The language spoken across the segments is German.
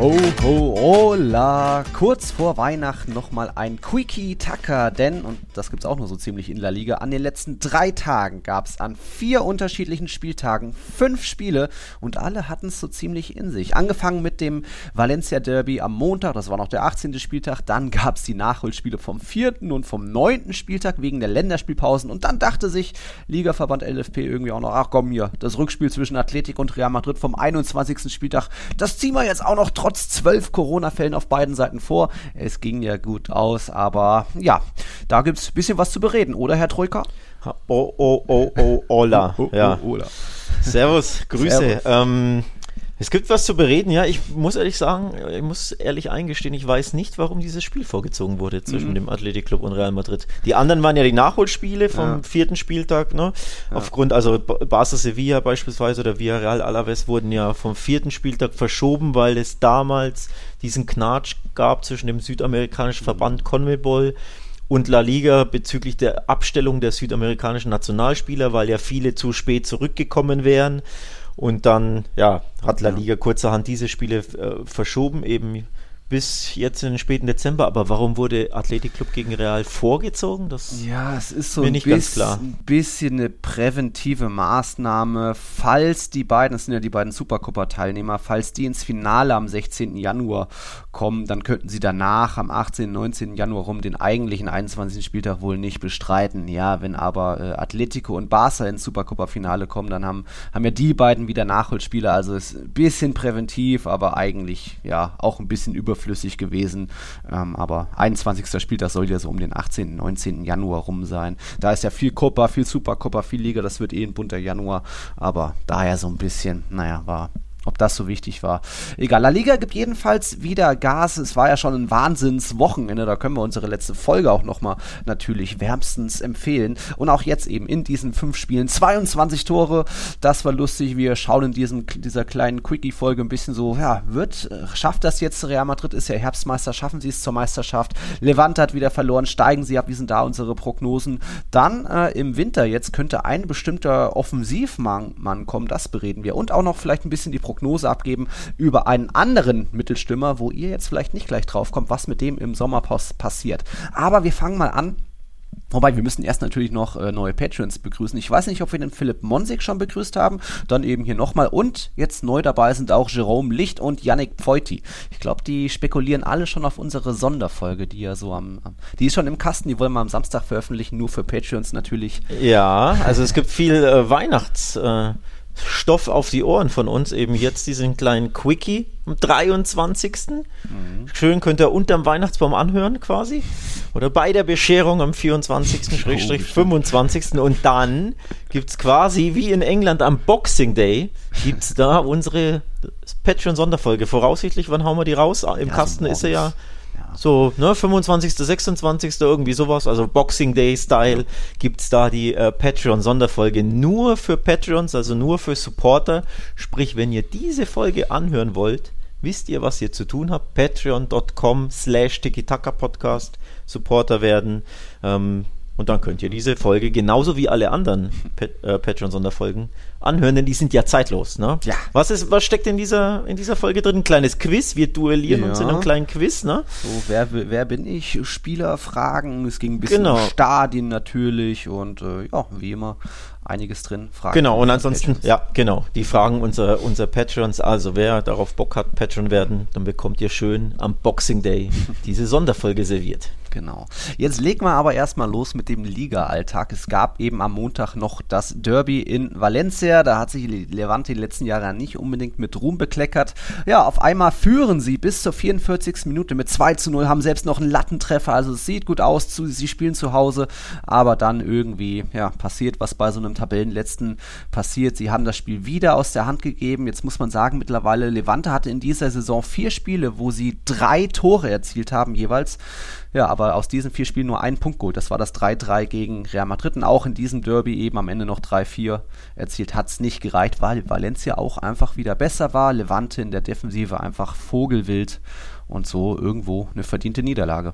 Ho, ho, hola. Kurz vor Weihnachten nochmal ein Quickie-Tacker, denn, und das gibt's auch nur so ziemlich in La Liga, an den letzten drei Tagen gab's an vier unterschiedlichen Spieltagen fünf Spiele und alle hatten es so ziemlich in sich. Angefangen mit dem Valencia Derby am Montag, das war noch der 18. Spieltag, dann gab's die Nachholspiele vom vierten und vom neunten Spieltag wegen der Länderspielpausen und dann dachte sich Ligaverband LFP irgendwie auch noch, ach komm hier, das Rückspiel zwischen Athletik und Real Madrid vom 21. Spieltag, das ziehen wir jetzt auch noch trotzdem trotz zwölf Corona-Fällen auf beiden Seiten vor. Es ging ja gut aus, aber ja, da gibt es ein bisschen was zu bereden, oder Herr Troika? Oh, oh, oh, oh, hola. Oh, oh, ja. Oh, hola. Servus, Grüße. Servus. Ähm, es gibt was zu bereden, ja. Ich muss ehrlich sagen, ich muss ehrlich eingestehen, ich weiß nicht, warum dieses Spiel vorgezogen wurde zwischen mhm. dem Athletic und Real Madrid. Die anderen waren ja die Nachholspiele vom ja. vierten Spieltag, ne? Ja. Aufgrund, also Barca Sevilla beispielsweise oder Villarreal Alaves wurden ja vom vierten Spieltag verschoben, weil es damals diesen Knatsch gab zwischen dem südamerikanischen Verband CONMEBOL und La Liga bezüglich der Abstellung der südamerikanischen Nationalspieler, weil ja viele zu spät zurückgekommen wären. Und dann, ja, hat La Liga kurzerhand diese Spiele äh, verschoben, eben bis jetzt in den späten Dezember. Aber warum wurde Athletic Club gegen Real vorgezogen? Das ja, es ist so ein, klar. ein bisschen eine präventive Maßnahme, falls die beiden, das sind ja die beiden Supercopa-Teilnehmer, falls die ins Finale am 16. Januar kommen, dann könnten sie danach am 18. 19. Januar rum den eigentlichen 21. Spieltag wohl nicht bestreiten. Ja, wenn aber äh, Atletico und Barca ins Supercopa-Finale kommen, dann haben, haben ja die beiden wieder Nachholspieler. Also ist ein bisschen präventiv, aber eigentlich ja auch ein bisschen über überflüssig gewesen. Ähm, aber 21. Spieltag soll ja so um den 18., 19. Januar rum sein. Da ist ja viel Copa, viel Supercopa, viel Liga, das wird eh ein bunter Januar. Aber daher so ein bisschen, naja, war ob das so wichtig war. Egal, La Liga gibt jedenfalls wieder Gas. Es war ja schon ein Wahnsinnswochenende. Da können wir unsere letzte Folge auch nochmal natürlich wärmstens empfehlen. Und auch jetzt eben in diesen fünf Spielen 22 Tore. Das war lustig. Wir schauen in diesem, dieser kleinen Quickie-Folge ein bisschen so, ja, wird, schafft das jetzt Real Madrid? Ist ja Herbstmeister. Schaffen sie es zur Meisterschaft? Levante hat wieder verloren. Steigen sie ab? Wie sind da unsere Prognosen? Dann äh, im Winter jetzt könnte ein bestimmter Offensivmann kommen. Das bereden wir. Und auch noch vielleicht ein bisschen die Prognose abgeben über einen anderen Mittelstürmer, wo ihr jetzt vielleicht nicht gleich drauf kommt, was mit dem im Sommerpost passiert. Aber wir fangen mal an Wobei, wir müssen erst natürlich noch äh, neue Patrons begrüßen. Ich weiß nicht, ob wir den Philipp Monsig schon begrüßt haben. Dann eben hier nochmal. Und jetzt neu dabei sind auch Jerome Licht und Yannick Pfeuti. Ich glaube, die spekulieren alle schon auf unsere Sonderfolge, die ja so am, am, Die ist schon im Kasten, die wollen wir am Samstag veröffentlichen, nur für Patrons natürlich. Ja, also es gibt viel äh, Weihnachts. Äh Stoff auf die Ohren von uns. Eben jetzt diesen kleinen Quickie am 23. Mhm. Schön könnt ihr unterm Weihnachtsbaum anhören quasi. Oder bei der Bescherung am 24. Oh, 25. Und dann gibt es quasi wie in England am Boxing Day, gibt es da unsere Patreon-Sonderfolge. Voraussichtlich, wann hauen wir die raus? Im ja, Kasten so ist er ja so, ne, 25., 26., irgendwie sowas, also Boxing Day-Style, gibt es da die äh, Patreon-Sonderfolge nur für Patreons, also nur für Supporter. Sprich, wenn ihr diese Folge anhören wollt, wisst ihr, was ihr zu tun habt. Patreon.com slash Podcast Supporter werden. Ähm, und dann könnt ihr diese Folge genauso wie alle anderen Pat äh, Patreon-Sonderfolgen anhören, denn die sind ja zeitlos. Ne? Ja. Was, ist, was steckt in dieser, in dieser Folge drin? Ein kleines Quiz. Wir duellieren ja. uns in einem kleinen Quiz. Ne? So, wer, wer bin ich? Spielerfragen. Es ging ein bisschen genau. um Stadien natürlich und äh, ja, wie immer einiges drin. Fragen genau, und ansonsten, Patrons. ja, genau, die Fragen unserer, unserer Patrons. Also, wer darauf Bock hat, Patron werden, dann bekommt ihr schön am Boxing Day diese Sonderfolge serviert. Genau. Jetzt legen wir aber erstmal los mit dem Liga-Alltag. Es gab eben am Montag noch das Derby in Valencia. Da hat sich Levante die letzten Jahre nicht unbedingt mit Ruhm bekleckert. Ja, auf einmal führen sie bis zur 44. Minute mit 2 zu 0, haben selbst noch einen Lattentreffer. Also es sieht gut aus, sie spielen zu Hause, aber dann irgendwie, ja, passiert, was bei so einem Tabellenletzten passiert. Sie haben das Spiel wieder aus der Hand gegeben. Jetzt muss man sagen, mittlerweile Levante hatte in dieser Saison vier Spiele, wo sie drei Tore erzielt haben jeweils. Ja, aber aus diesen vier Spielen nur einen Punkt geholt. Das war das 3-3 gegen Real Madrid und auch in diesem Derby eben am Ende noch 3-4 erzielt. Hat es nicht gereicht, weil Valencia auch einfach wieder besser war. Levante in der Defensive einfach vogelwild und so irgendwo eine verdiente Niederlage.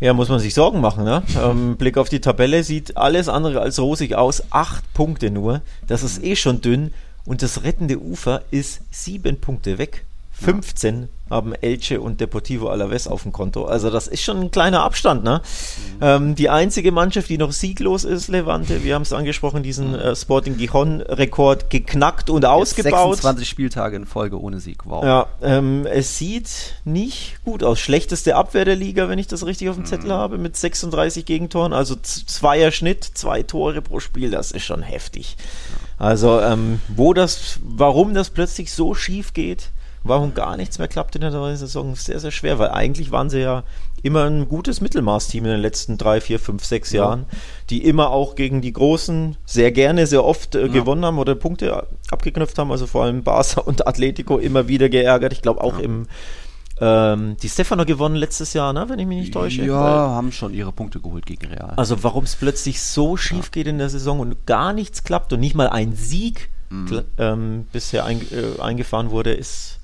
Ja, muss man sich Sorgen machen. Ne? ähm, Blick auf die Tabelle sieht alles andere als rosig aus. Acht Punkte nur. Das ist eh schon dünn. Und das rettende Ufer ist sieben Punkte weg. 15 haben Elche und Deportivo Alaves auf dem Konto. Also das ist schon ein kleiner Abstand. Ne? Mhm. Ähm, die einzige Mannschaft, die noch sieglos ist, Levante, wir haben es angesprochen, diesen äh, Sporting Gijon-Rekord geknackt und ausgebaut. 26 Spieltage in Folge ohne Sieg. Wow. Ja, ähm, es sieht nicht gut aus. Schlechteste Abwehr der Liga, wenn ich das richtig auf dem Zettel mhm. habe, mit 36 Gegentoren. Also zweier Schnitt, zwei Tore pro Spiel, das ist schon heftig. Also ähm, wo das, warum das plötzlich so schief geht, warum gar nichts mehr klappt in der neuen Saison, sehr, sehr schwer, weil eigentlich waren sie ja immer ein gutes Mittelmaßteam in den letzten drei, vier, fünf, sechs ja. Jahren, die immer auch gegen die Großen sehr gerne, sehr oft äh, ja. gewonnen haben oder Punkte abgeknüpft haben, also vor allem Barca und Atletico immer wieder geärgert. Ich glaube auch ja. im ähm, die Stefano gewonnen letztes Jahr, ne, wenn ich mich nicht täusche. Ja, Weil, haben schon ihre Punkte geholt gegen Real. Also warum es plötzlich so schief geht in der Saison und gar nichts klappt und nicht mal ein Sieg mhm. ähm, bisher ein, äh, eingefahren wurde, ist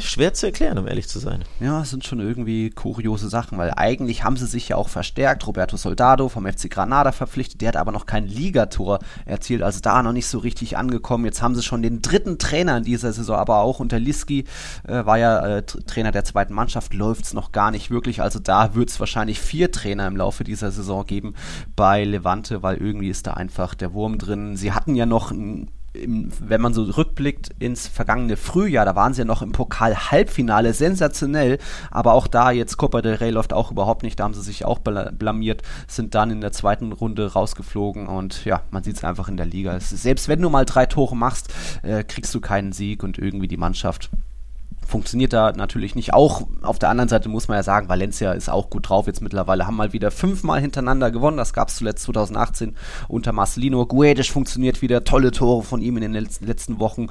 schwer zu erklären, um ehrlich zu sein. Ja, es sind schon irgendwie kuriose Sachen, weil eigentlich haben sie sich ja auch verstärkt. Roberto Soldado vom FC Granada verpflichtet, der hat aber noch kein Ligator erzielt, also da noch nicht so richtig angekommen. Jetzt haben sie schon den dritten Trainer in dieser Saison, aber auch unter Liski äh, war ja äh, Trainer der zweiten Mannschaft, läuft es noch gar nicht wirklich. Also da wird es wahrscheinlich vier Trainer im Laufe dieser Saison geben bei Levante, weil irgendwie ist da einfach der Wurm drin. Sie hatten ja noch ein im, wenn man so rückblickt ins vergangene Frühjahr, da waren sie ja noch im Pokal-Halbfinale, sensationell, aber auch da jetzt Copa del Rey läuft auch überhaupt nicht, da haben sie sich auch blamiert, sind dann in der zweiten Runde rausgeflogen und ja, man sieht es einfach in der Liga. selbst wenn du mal drei Tore machst, äh, kriegst du keinen Sieg und irgendwie die Mannschaft funktioniert da natürlich nicht. Auch auf der anderen Seite muss man ja sagen, Valencia ist auch gut drauf jetzt mittlerweile, haben mal wieder fünfmal hintereinander gewonnen. Das gab es zuletzt 2018 unter Marcelino. Guedes funktioniert wieder, tolle Tore von ihm in den letzten Wochen.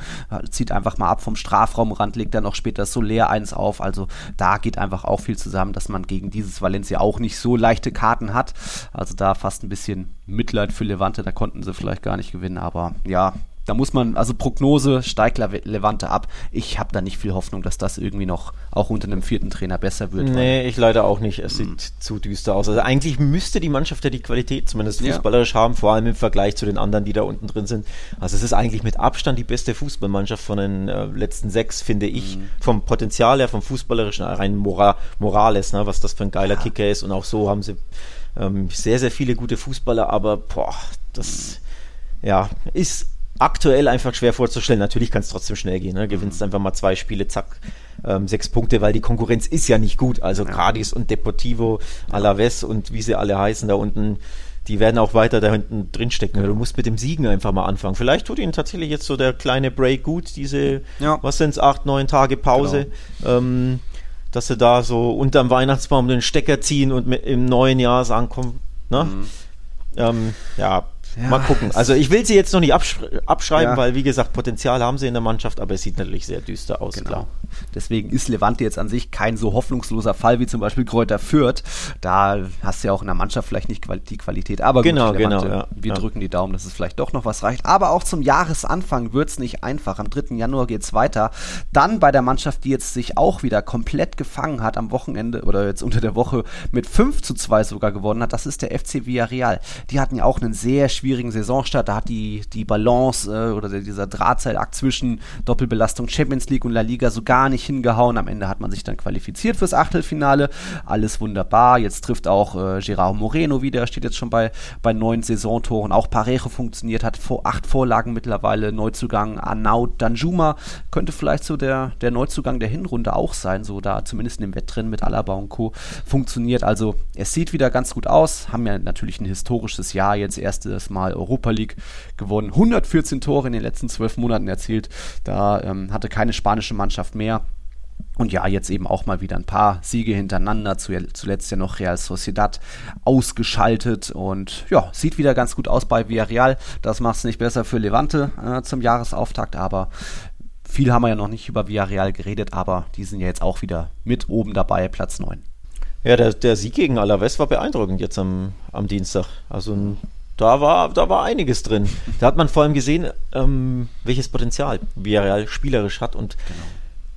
Zieht einfach mal ab vom Strafraumrand, legt dann auch später Soler eins auf. Also da geht einfach auch viel zusammen, dass man gegen dieses Valencia auch nicht so leichte Karten hat. Also da fast ein bisschen Mitleid für Levante, da konnten sie vielleicht gar nicht gewinnen, aber ja, da muss man, also Prognose steigt Levante ab. Ich habe da nicht viel Hoffnung, dass das irgendwie noch auch unter einem vierten Trainer besser wird. Nee, ich leider auch nicht. Es sieht mhm. zu düster aus. Also eigentlich müsste die Mannschaft ja die Qualität zumindest fußballerisch ja. haben, vor allem im Vergleich zu den anderen, die da unten drin sind. Also es ist eigentlich mit Abstand die beste Fußballmannschaft von den äh, letzten sechs, finde ich. Mhm. Vom Potenzial her, vom fußballerischen, rein Mora Morales, ne, was das für ein geiler ja. Kicker ist. Und auch so haben sie ähm, sehr, sehr viele gute Fußballer, aber boah, das ja, ist aktuell einfach schwer vorzustellen. Natürlich kann es trotzdem schnell gehen. Ne? Gewinnst mhm. einfach mal zwei Spiele, zack, ähm, sechs Punkte, weil die Konkurrenz ist ja nicht gut. Also ja. Cadiz und Deportivo, Alaves und wie sie alle heißen da unten, die werden auch weiter da hinten drin stecken. Du musst mit dem Siegen einfach mal anfangen. Vielleicht tut ihnen tatsächlich jetzt so der kleine Break gut, diese, ja. was sind es, acht, neun Tage Pause. Genau. Ähm, dass sie da so unterm Weihnachtsbaum den Stecker ziehen und im neuen Jahr sagen, komm, ne? Mhm. Ähm, ja, ja, Mal gucken. Also ich will sie jetzt noch nicht abschreiben, ja. weil wie gesagt, Potenzial haben sie in der Mannschaft, aber es sieht natürlich sehr düster aus, genau. klar. Deswegen ist Levante jetzt an sich kein so hoffnungsloser Fall wie zum Beispiel Kräuter Fürth. Da hast du ja auch in der Mannschaft vielleicht nicht die Qualität. Aber genau, gut, Levante, genau, ja. wir drücken die Daumen, dass es vielleicht doch noch was reicht. Aber auch zum Jahresanfang wird es nicht einfach. Am 3. Januar geht es weiter. Dann bei der Mannschaft, die jetzt sich auch wieder komplett gefangen hat am Wochenende oder jetzt unter der Woche mit 5 zu 2 sogar gewonnen hat, das ist der FC Villarreal. Die hatten ja auch einen sehr schwierigen Saisonstart. Da hat die, die Balance äh, oder dieser Drahtseilakt zwischen Doppelbelastung Champions League und La Liga so gar nicht hingehauen. Am Ende hat man sich dann qualifiziert fürs Achtelfinale. Alles wunderbar. Jetzt trifft auch äh, Gerard Moreno wieder, steht jetzt schon bei, bei neun Saisontoren. Auch Parejo funktioniert, hat vor, acht Vorlagen mittlerweile. Neuzugang Arnaud Danjuma könnte vielleicht so der, der Neuzugang der Hinrunde auch sein, so da zumindest in dem Wettrennen mit Alaba und Co. funktioniert. Also es sieht wieder ganz gut aus. Haben ja natürlich ein historisches Jahr jetzt erstes Mal Europa League gewonnen. 114 Tore in den letzten zwölf Monaten erzielt. Da ähm, hatte keine spanische Mannschaft mehr. Und ja, jetzt eben auch mal wieder ein paar Siege hintereinander. Zuletzt ja noch Real Sociedad ausgeschaltet. Und ja, sieht wieder ganz gut aus bei Villarreal. Das macht es nicht besser für Levante äh, zum Jahresauftakt. Aber viel haben wir ja noch nicht über Villarreal geredet. Aber die sind ja jetzt auch wieder mit oben dabei, Platz 9. Ja, der, der Sieg gegen Alaves war beeindruckend jetzt am, am Dienstag. Also ein da war, da war einiges drin. Da hat man vor allem gesehen, ähm, welches Potenzial Villarreal spielerisch hat und genau.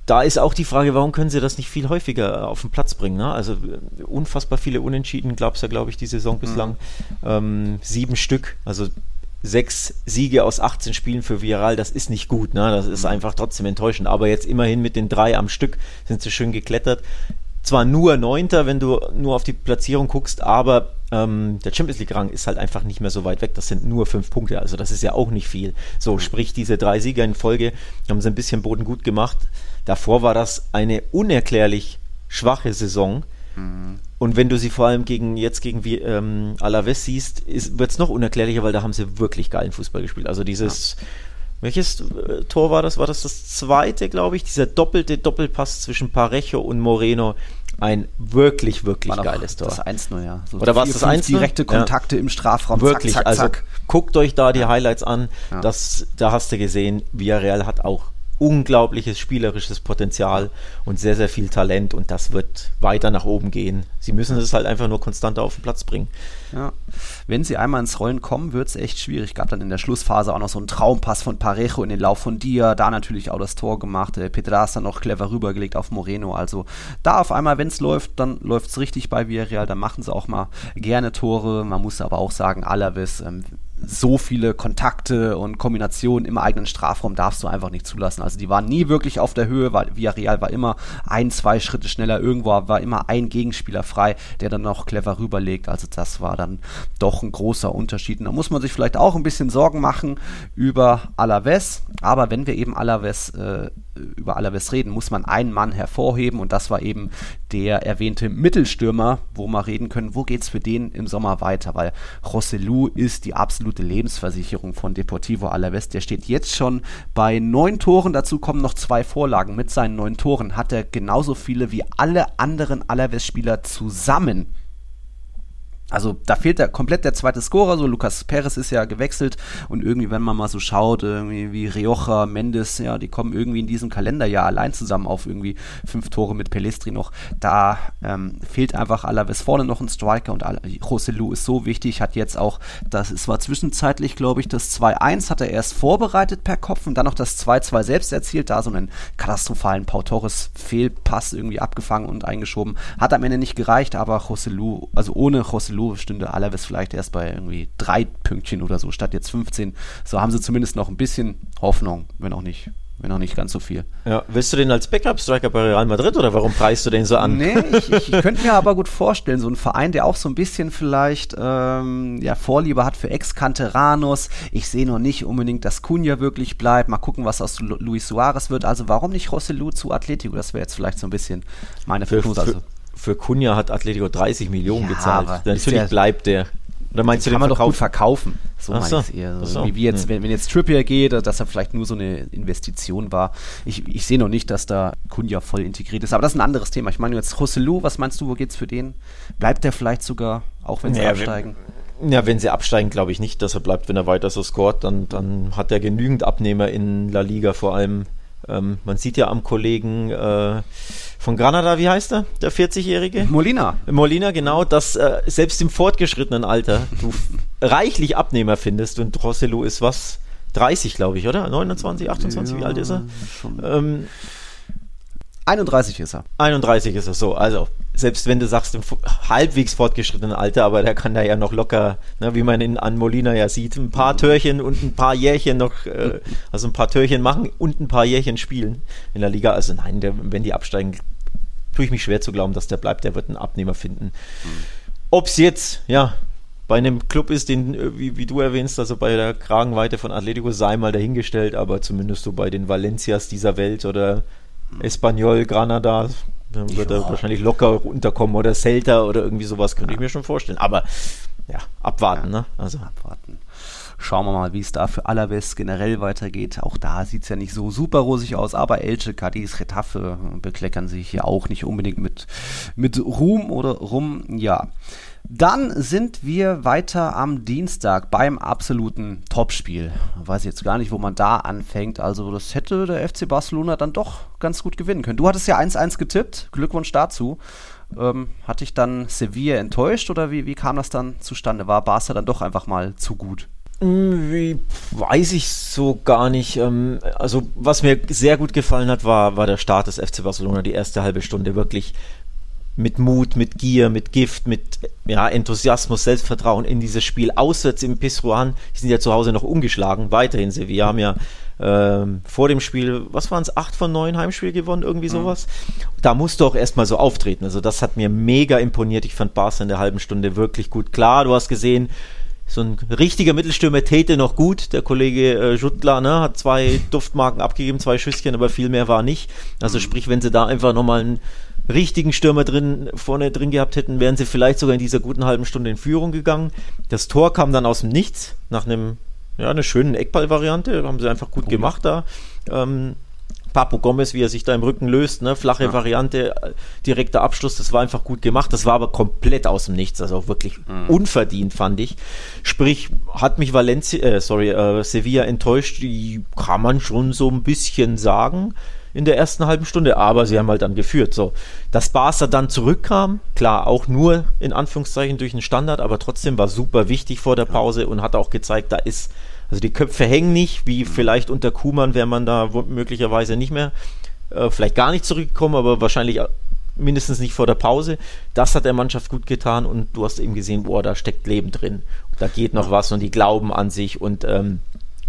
da ist auch die Frage, warum können sie das nicht viel häufiger auf den Platz bringen? Ne? Also äh, unfassbar viele Unentschieden gab es ja, glaube ich, die Saison bislang. Mhm. Ähm, sieben Stück, also sechs Siege aus 18 Spielen für Viral, das ist nicht gut. Ne? Das ist mhm. einfach trotzdem enttäuschend. Aber jetzt immerhin mit den drei am Stück sind sie schön geklettert. Zwar nur Neunter, wenn du nur auf die Platzierung guckst, aber ähm, der Champions League-Rang ist halt einfach nicht mehr so weit weg. Das sind nur fünf Punkte, also das ist ja auch nicht viel. So, sprich, diese drei Sieger in Folge haben sie ein bisschen Boden gut gemacht. Davor war das eine unerklärlich schwache Saison. Mhm. Und wenn du sie vor allem gegen jetzt gegen wie, ähm, Alaves siehst, wird es noch unerklärlicher, weil da haben sie wirklich geilen Fußball gespielt. Also dieses, ja. Welches äh, Tor war das? War das das zweite, glaube ich? Dieser doppelte Doppelpass zwischen Parejo und Moreno. Ein wirklich, wirklich geiles Tor. Das 1-0, ja. So Oder war es das 1 Direkte Kontakte ja. im Strafraum. Wirklich, zack, zack, also zack. guckt euch da die Highlights an. Ja. Das, da hast du gesehen, Villarreal hat auch unglaubliches spielerisches Potenzial und sehr, sehr viel Talent und das wird weiter nach oben gehen. Sie müssen es halt einfach nur konstanter auf den Platz bringen. Ja. Wenn sie einmal ins Rollen kommen, wird es echt schwierig. Gab dann in der Schlussphase auch noch so einen Traumpass von Parejo in den Lauf von Dia, da natürlich auch das Tor gemacht. Äh, Pedras dann noch clever rübergelegt auf Moreno. Also da auf einmal, wenn es läuft, dann läuft es richtig bei Villarreal. Dann machen sie auch mal gerne Tore. Man muss aber auch sagen, Alaves ähm, so viele Kontakte und Kombinationen im eigenen Strafraum darfst du einfach nicht zulassen. Also die waren nie wirklich auf der Höhe, weil Villarreal war immer ein, zwei Schritte schneller, irgendwo war immer ein Gegenspieler frei, der dann noch clever rüberlegt. Also das war dann doch ein großer Unterschied. Und da muss man sich vielleicht auch ein bisschen Sorgen machen über Alaves. Aber wenn wir eben Alaves äh, über Alaves reden, muss man einen Mann hervorheben und das war eben der erwähnte Mittelstürmer, wo wir reden können, wo geht es für den im Sommer weiter, weil Rossellou ist die absolute Lebensversicherung von Deportivo Alaves. Der steht jetzt schon bei neun Toren, dazu kommen noch zwei Vorlagen. Mit seinen neun Toren hat er genauso viele wie alle anderen Alaves-Spieler zusammen also da fehlt der, komplett der zweite Scorer, so Lucas Perez ist ja gewechselt und irgendwie, wenn man mal so schaut, irgendwie wie Rioja, Mendes, ja, die kommen irgendwie in diesem Kalenderjahr allein zusammen auf irgendwie fünf Tore mit Pelestri noch. Da ähm, fehlt einfach Alaves vorne noch ein Striker und Joselu ist so wichtig, hat jetzt auch, das es war zwischenzeitlich, glaube ich, das 2-1 hat er erst vorbereitet per Kopf und dann noch das 2-2 selbst erzielt, da so einen katastrophalen Pau Torres Fehlpass irgendwie abgefangen und eingeschoben. Hat am Ende nicht gereicht, aber Joselu, also ohne Joselu Lo stünde Alaves vielleicht erst bei irgendwie drei Pünktchen oder so, statt jetzt 15. So haben sie zumindest noch ein bisschen Hoffnung, wenn auch nicht wenn auch nicht ganz so viel. Ja, willst du den als Backup-Striker bei Real Madrid oder warum preist du den so an? Nee, ich, ich, ich könnte mir aber gut vorstellen, so ein Verein, der auch so ein bisschen vielleicht ähm, ja, Vorliebe hat für Ex-Canteranos. Ich sehe noch nicht unbedingt, dass Cunha wirklich bleibt. Mal gucken, was aus Lu Luis Suarez wird. Also warum nicht Rossellou zu Atletico? Das wäre jetzt vielleicht so ein bisschen meine Prognose. Für, für, Cunha hat Atletico 30 Millionen ja, gezahlt. Natürlich der, bleibt der. Oder meinst du, kann man doch gut verkaufen? So Ach meine ich eher. So. Wie, wie jetzt, hm. wenn, wenn, jetzt Trippier geht, dass er vielleicht nur so eine Investition war. Ich, ich sehe noch nicht, dass da Kunja voll integriert ist. Aber das ist ein anderes Thema. Ich meine jetzt Rossellou, was meinst du, wo geht's für den? Bleibt der vielleicht sogar, auch wenn sie ja, absteigen? Wenn, ja, wenn sie absteigen, glaube ich nicht, dass er bleibt, wenn er weiter so scoret. Dann, dann hat er genügend Abnehmer in La Liga, vor allem. Ähm, man sieht ja am Kollegen äh, von Granada, wie heißt er, der 40-Jährige? Molina. Molina, genau, dass äh, selbst im fortgeschrittenen Alter du reichlich Abnehmer findest und Rosselló ist was? 30, glaube ich, oder? 29, 28, ja, wie alt ist er? Ähm, 31 ist er. 31 ist er, so. Also, selbst wenn du sagst, im halbwegs fortgeschrittenen Alter, aber der kann da ja noch locker, ne, wie man in, an Molina ja sieht, ein paar Törchen und ein paar Jährchen noch, äh, also ein paar Törchen machen und ein paar Jährchen spielen in der Liga. Also nein, der, wenn die absteigen, tue ich mich schwer zu glauben, dass der bleibt. Der wird einen Abnehmer finden. Ob es jetzt, ja, bei einem Club ist, den, äh, wie, wie, du erwähnst, also bei der Kragenweite von Atletico sei mal dahingestellt, aber zumindest so bei den Valencias dieser Welt oder Espanyol, Granada, dann wird ja. er wahrscheinlich locker unterkommen oder Celta oder irgendwie sowas, könnte ja. ich mir schon vorstellen. Aber ja, abwarten, ja. ne? Also abwarten. Schauen wir mal, wie es da für Alaves generell weitergeht. Auch da sieht es ja nicht so super rosig aus, aber Elche, Cadiz, Retafe bekleckern sich hier auch nicht unbedingt mit, mit Ruhm oder Rum. Ja. Dann sind wir weiter am Dienstag beim absoluten Topspiel. Weiß jetzt gar nicht, wo man da anfängt. Also, das hätte der FC Barcelona dann doch ganz gut gewinnen können. Du hattest ja 1-1 getippt. Glückwunsch dazu. Ähm, hatte ich dann Sevilla enttäuscht oder wie, wie kam das dann zustande? War Barca dann doch einfach mal zu gut? Hm, wie, weiß ich so gar nicht. Ähm, also, was mir sehr gut gefallen hat, war, war der Start des FC Barcelona, die erste halbe Stunde. Wirklich mit Mut, mit Gier, mit Gift, mit ja, Enthusiasmus, Selbstvertrauen in dieses Spiel. Auswärts im Pizjuan, die sind ja zu Hause noch ungeschlagen, weiterhin. Wir haben ja ähm, vor dem Spiel, was waren es, acht von neun Heimspiel gewonnen, irgendwie mhm. sowas. Mhm. Da musst du auch erstmal so auftreten. Also das hat mir mega imponiert. Ich fand Barca in der halben Stunde wirklich gut. Klar, du hast gesehen, so ein richtiger Mittelstürmer täte noch gut. Der Kollege äh, Juttler ne, hat zwei Duftmarken abgegeben, zwei Schüsschen, aber viel mehr war nicht. Also mhm. sprich, wenn sie da einfach nochmal einen richtigen Stürmer drin, vorne drin gehabt hätten, wären sie vielleicht sogar in dieser guten halben Stunde in Führung gegangen. Das Tor kam dann aus dem Nichts, nach einem, ja, einer schönen Eckball-Variante, haben sie einfach gut oh, gemacht da. Ähm, Papo Gomez, wie er sich da im Rücken löst, ne? flache ja. Variante, äh, direkter Abschluss, das war einfach gut gemacht. Das war aber komplett aus dem Nichts, also auch wirklich mhm. unverdient, fand ich. Sprich, hat mich Valencia, äh, sorry, äh, Sevilla enttäuscht, die kann man schon so ein bisschen sagen in der ersten halben Stunde, aber sie haben halt dann geführt. So, dass Barca dann zurückkam, klar, auch nur in Anführungszeichen durch einen Standard, aber trotzdem war super wichtig vor der Pause und hat auch gezeigt, da ist also die Köpfe hängen nicht, wie vielleicht unter Kuhmann wäre man da möglicherweise nicht mehr, äh, vielleicht gar nicht zurückgekommen, aber wahrscheinlich äh, mindestens nicht vor der Pause. Das hat der Mannschaft gut getan und du hast eben gesehen, boah, da steckt Leben drin. Da geht noch was und die glauben an sich und ähm,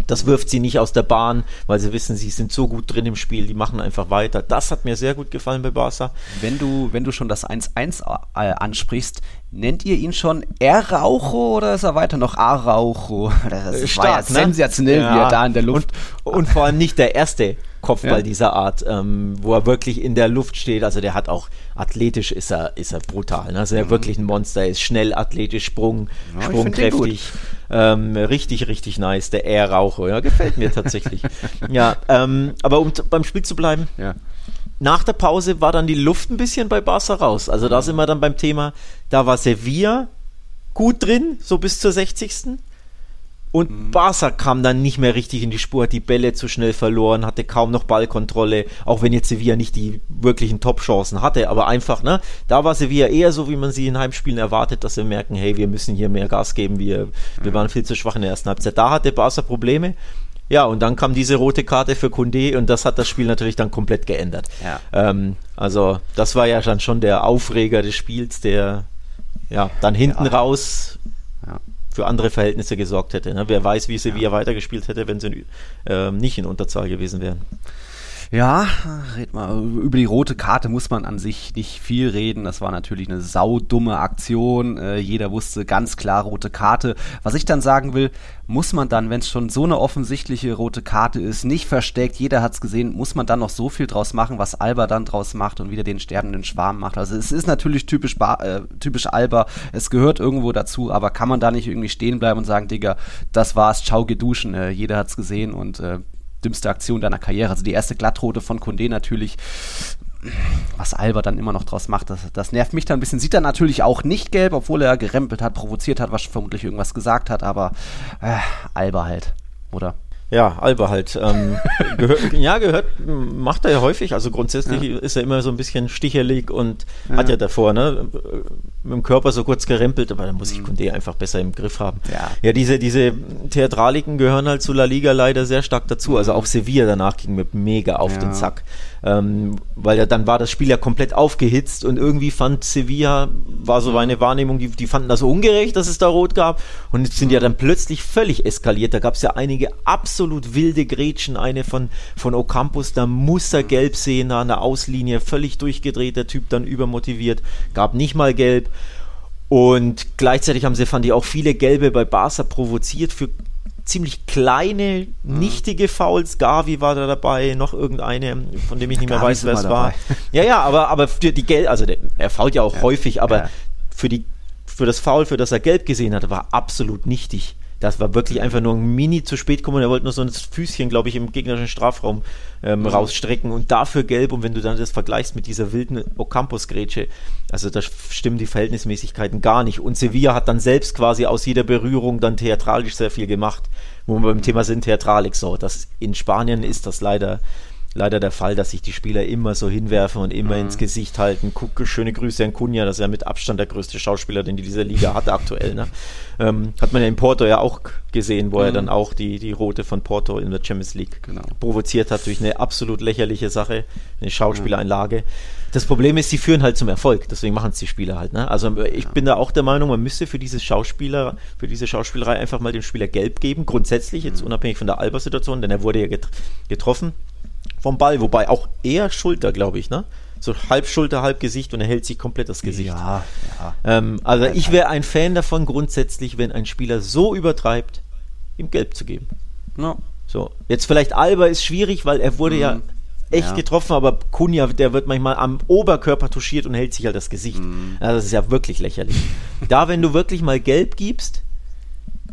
das wirft sie nicht aus der Bahn, weil sie wissen, sie sind so gut drin im Spiel, die machen einfach weiter. Das hat mir sehr gut gefallen bei Barca. Wenn du, wenn du schon das 1-1 äh, ansprichst, nennt ihr ihn schon Araujo oder ist er weiter noch Araujo? Das äh, Stark, ja ne? sensationell, ja. wie er da in der Luft. Und, und vor allem nicht der erste Kopfball ja. dieser Art, ähm, wo er wirklich in der Luft steht. Also der hat auch athletisch ist er, ist er brutal. Ne? Also er mhm. wirklich ein Monster, er ist schnell, athletisch, Sprung, ja, sprungkräftig. Ähm, richtig, richtig nice. Der Air Raucher, ja, gefällt mir tatsächlich. ja, ähm, aber um beim Spiel zu bleiben. Ja. Nach der Pause war dann die Luft ein bisschen bei Barca raus. Also da sind wir dann beim Thema, da war Sevilla gut drin, so bis zur 60. Und mhm. Barca kam dann nicht mehr richtig in die Spur, hat die Bälle zu schnell verloren, hatte kaum noch Ballkontrolle, auch wenn jetzt Sevilla nicht die wirklichen Top-Chancen hatte, aber einfach, ne, da war Sevilla eher so, wie man sie in Heimspielen erwartet, dass sie merken, hey, wir müssen hier mehr Gas geben, wir, wir mhm. waren viel zu schwach in der ersten Halbzeit. Da hatte Barca Probleme. Ja, und dann kam diese rote Karte für Kunde und das hat das Spiel natürlich dann komplett geändert. Ja. Ähm, also, das war ja dann schon der Aufreger des Spiels, der ja dann hinten ja. raus für andere Verhältnisse gesorgt hätte. Ne? Wer weiß, wie Sevilla ja. weitergespielt hätte, wenn sie äh, nicht in Unterzahl gewesen wären. Ja, red mal. Über die rote Karte muss man an sich nicht viel reden. Das war natürlich eine saudumme Aktion. Äh, jeder wusste ganz klar rote Karte. Was ich dann sagen will, muss man dann, wenn es schon so eine offensichtliche rote Karte ist, nicht versteckt, jeder hat es gesehen, muss man dann noch so viel draus machen, was Alba dann draus macht und wieder den sterbenden Schwarm macht. Also es ist natürlich typisch, äh, typisch Alba, es gehört irgendwo dazu, aber kann man da nicht irgendwie stehen bleiben und sagen, Digga, das war's, ciao geduschen, äh, jeder hat's gesehen und äh, dümmste Aktion deiner Karriere. Also die erste Glattrote von Condé natürlich. Was Alba dann immer noch draus macht, das, das nervt mich dann ein bisschen. Sieht er natürlich auch nicht gelb, obwohl er gerempelt hat, provoziert hat, was vermutlich irgendwas gesagt hat, aber äh, Alba halt, oder? Ja, Alba halt. Ähm, gehör, ja, gehört, macht er ja häufig. Also grundsätzlich ja. ist er immer so ein bisschen stichelig und ja. hat ja davor, ne, mit dem Körper so kurz gerempelt, aber da muss ich mhm. Kunde einfach besser im Griff haben. Ja, ja diese, diese Theatraliken gehören halt zu La Liga leider sehr stark dazu. Also auch Sevilla danach ging mir mega auf ja. den Zack. Ähm, weil ja dann war das Spiel ja komplett aufgehitzt und irgendwie fand Sevilla, war so meine Wahrnehmung, die, die fanden das ungerecht, dass es da rot gab und sind ja dann plötzlich völlig eskaliert. Da gab es ja einige absolut wilde Grätschen, eine von, von Ocampus, da muss er gelb sehen, da an der Auslinie, völlig durchgedreht, der Typ dann übermotiviert, gab nicht mal gelb. Und gleichzeitig haben sie, fand ich, auch viele Gelbe bei Barca provoziert für ziemlich kleine, mhm. nichtige Fouls. Gavi war da dabei, noch irgendeine, von dem ich nicht mehr Gavi weiß, wer es war. Ja, ja, aber, aber für die Gelb, also der, er fault ja auch ja. häufig, aber ja. für die für das Foul, für das er gelb gesehen hatte, war absolut nichtig. Das war wirklich einfach nur ein Mini zu spät kommen. Er wollte nur so ein Füßchen, glaube ich, im gegnerischen Strafraum ähm, mhm. rausstrecken und dafür gelb. Und wenn du dann das vergleichst mit dieser wilden Ocampos-Grätsche, also da stimmen die Verhältnismäßigkeiten gar nicht. Und Sevilla hat dann selbst quasi aus jeder Berührung dann theatralisch sehr viel gemacht, wo wir beim Thema sind Theatralik so. Das, in Spanien ist das leider leider der Fall, dass sich die Spieler immer so hinwerfen und immer mhm. ins Gesicht halten. Guck, schöne Grüße an Kunja, das ist ja mit Abstand der größte Schauspieler, den die dieser Liga hat aktuell. Ne? Ähm, hat man ja in Porto ja auch gesehen, wo mhm. er dann auch die, die Rote von Porto in der Champions League genau. provoziert hat durch eine absolut lächerliche Sache, eine Schauspielereinlage. Das Problem ist, sie führen halt zum Erfolg, deswegen machen es die Spieler halt. Ne? Also ich ja. bin da auch der Meinung, man müsste für diese Schauspieler, für diese Schauspielerei einfach mal dem Spieler gelb geben, grundsätzlich, jetzt mhm. unabhängig von der Alba-Situation, denn er wurde ja getroffen vom Ball, wobei auch eher Schulter, glaube ich, ne? So halb Schulter, halb Gesicht und er hält sich komplett das Gesicht. Ja, ja. Ähm, also ich wäre ein Fan davon grundsätzlich, wenn ein Spieler so übertreibt, ihm gelb zu geben. No. So, jetzt vielleicht Alba ist schwierig, weil er wurde mhm. ja echt ja. getroffen, aber Kunja, der wird manchmal am Oberkörper touchiert und hält sich halt das Gesicht. Mhm. Also das ist ja wirklich lächerlich. da, wenn du wirklich mal gelb gibst,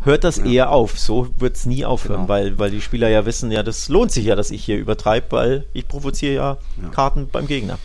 hört das ja. eher auf. So wird es nie aufhören, genau. weil, weil die Spieler ja wissen, ja, das lohnt sich ja, dass ich hier übertreibe, weil ich provoziere ja, ja. Karten beim Gegner.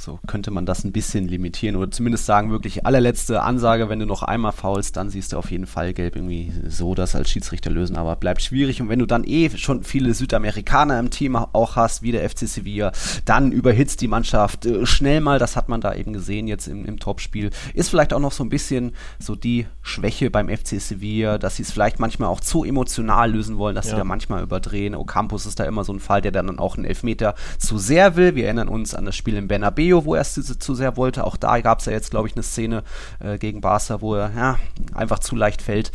So könnte man das ein bisschen limitieren oder zumindest sagen, wirklich allerletzte Ansage, wenn du noch einmal faulst, dann siehst du auf jeden Fall gelb irgendwie so das als Schiedsrichter lösen, aber bleibt schwierig und wenn du dann eh schon viele Südamerikaner im Team auch hast, wie der FC Sevilla, dann überhitzt die Mannschaft äh, schnell mal, das hat man da eben gesehen jetzt im, im Topspiel, ist vielleicht auch noch so ein bisschen so die Schwäche beim FC Sevilla, dass sie es vielleicht manchmal auch zu emotional lösen wollen, dass ja. sie da manchmal überdrehen. Ocampos ist da immer so ein Fall, der dann auch einen Elfmeter zu sehr will. Wir erinnern uns an das Spiel in Bernabeu Mario, wo er es zu sehr wollte. Auch da gab es ja jetzt, glaube ich, eine Szene äh, gegen Barca, wo er ja, einfach zu leicht fällt.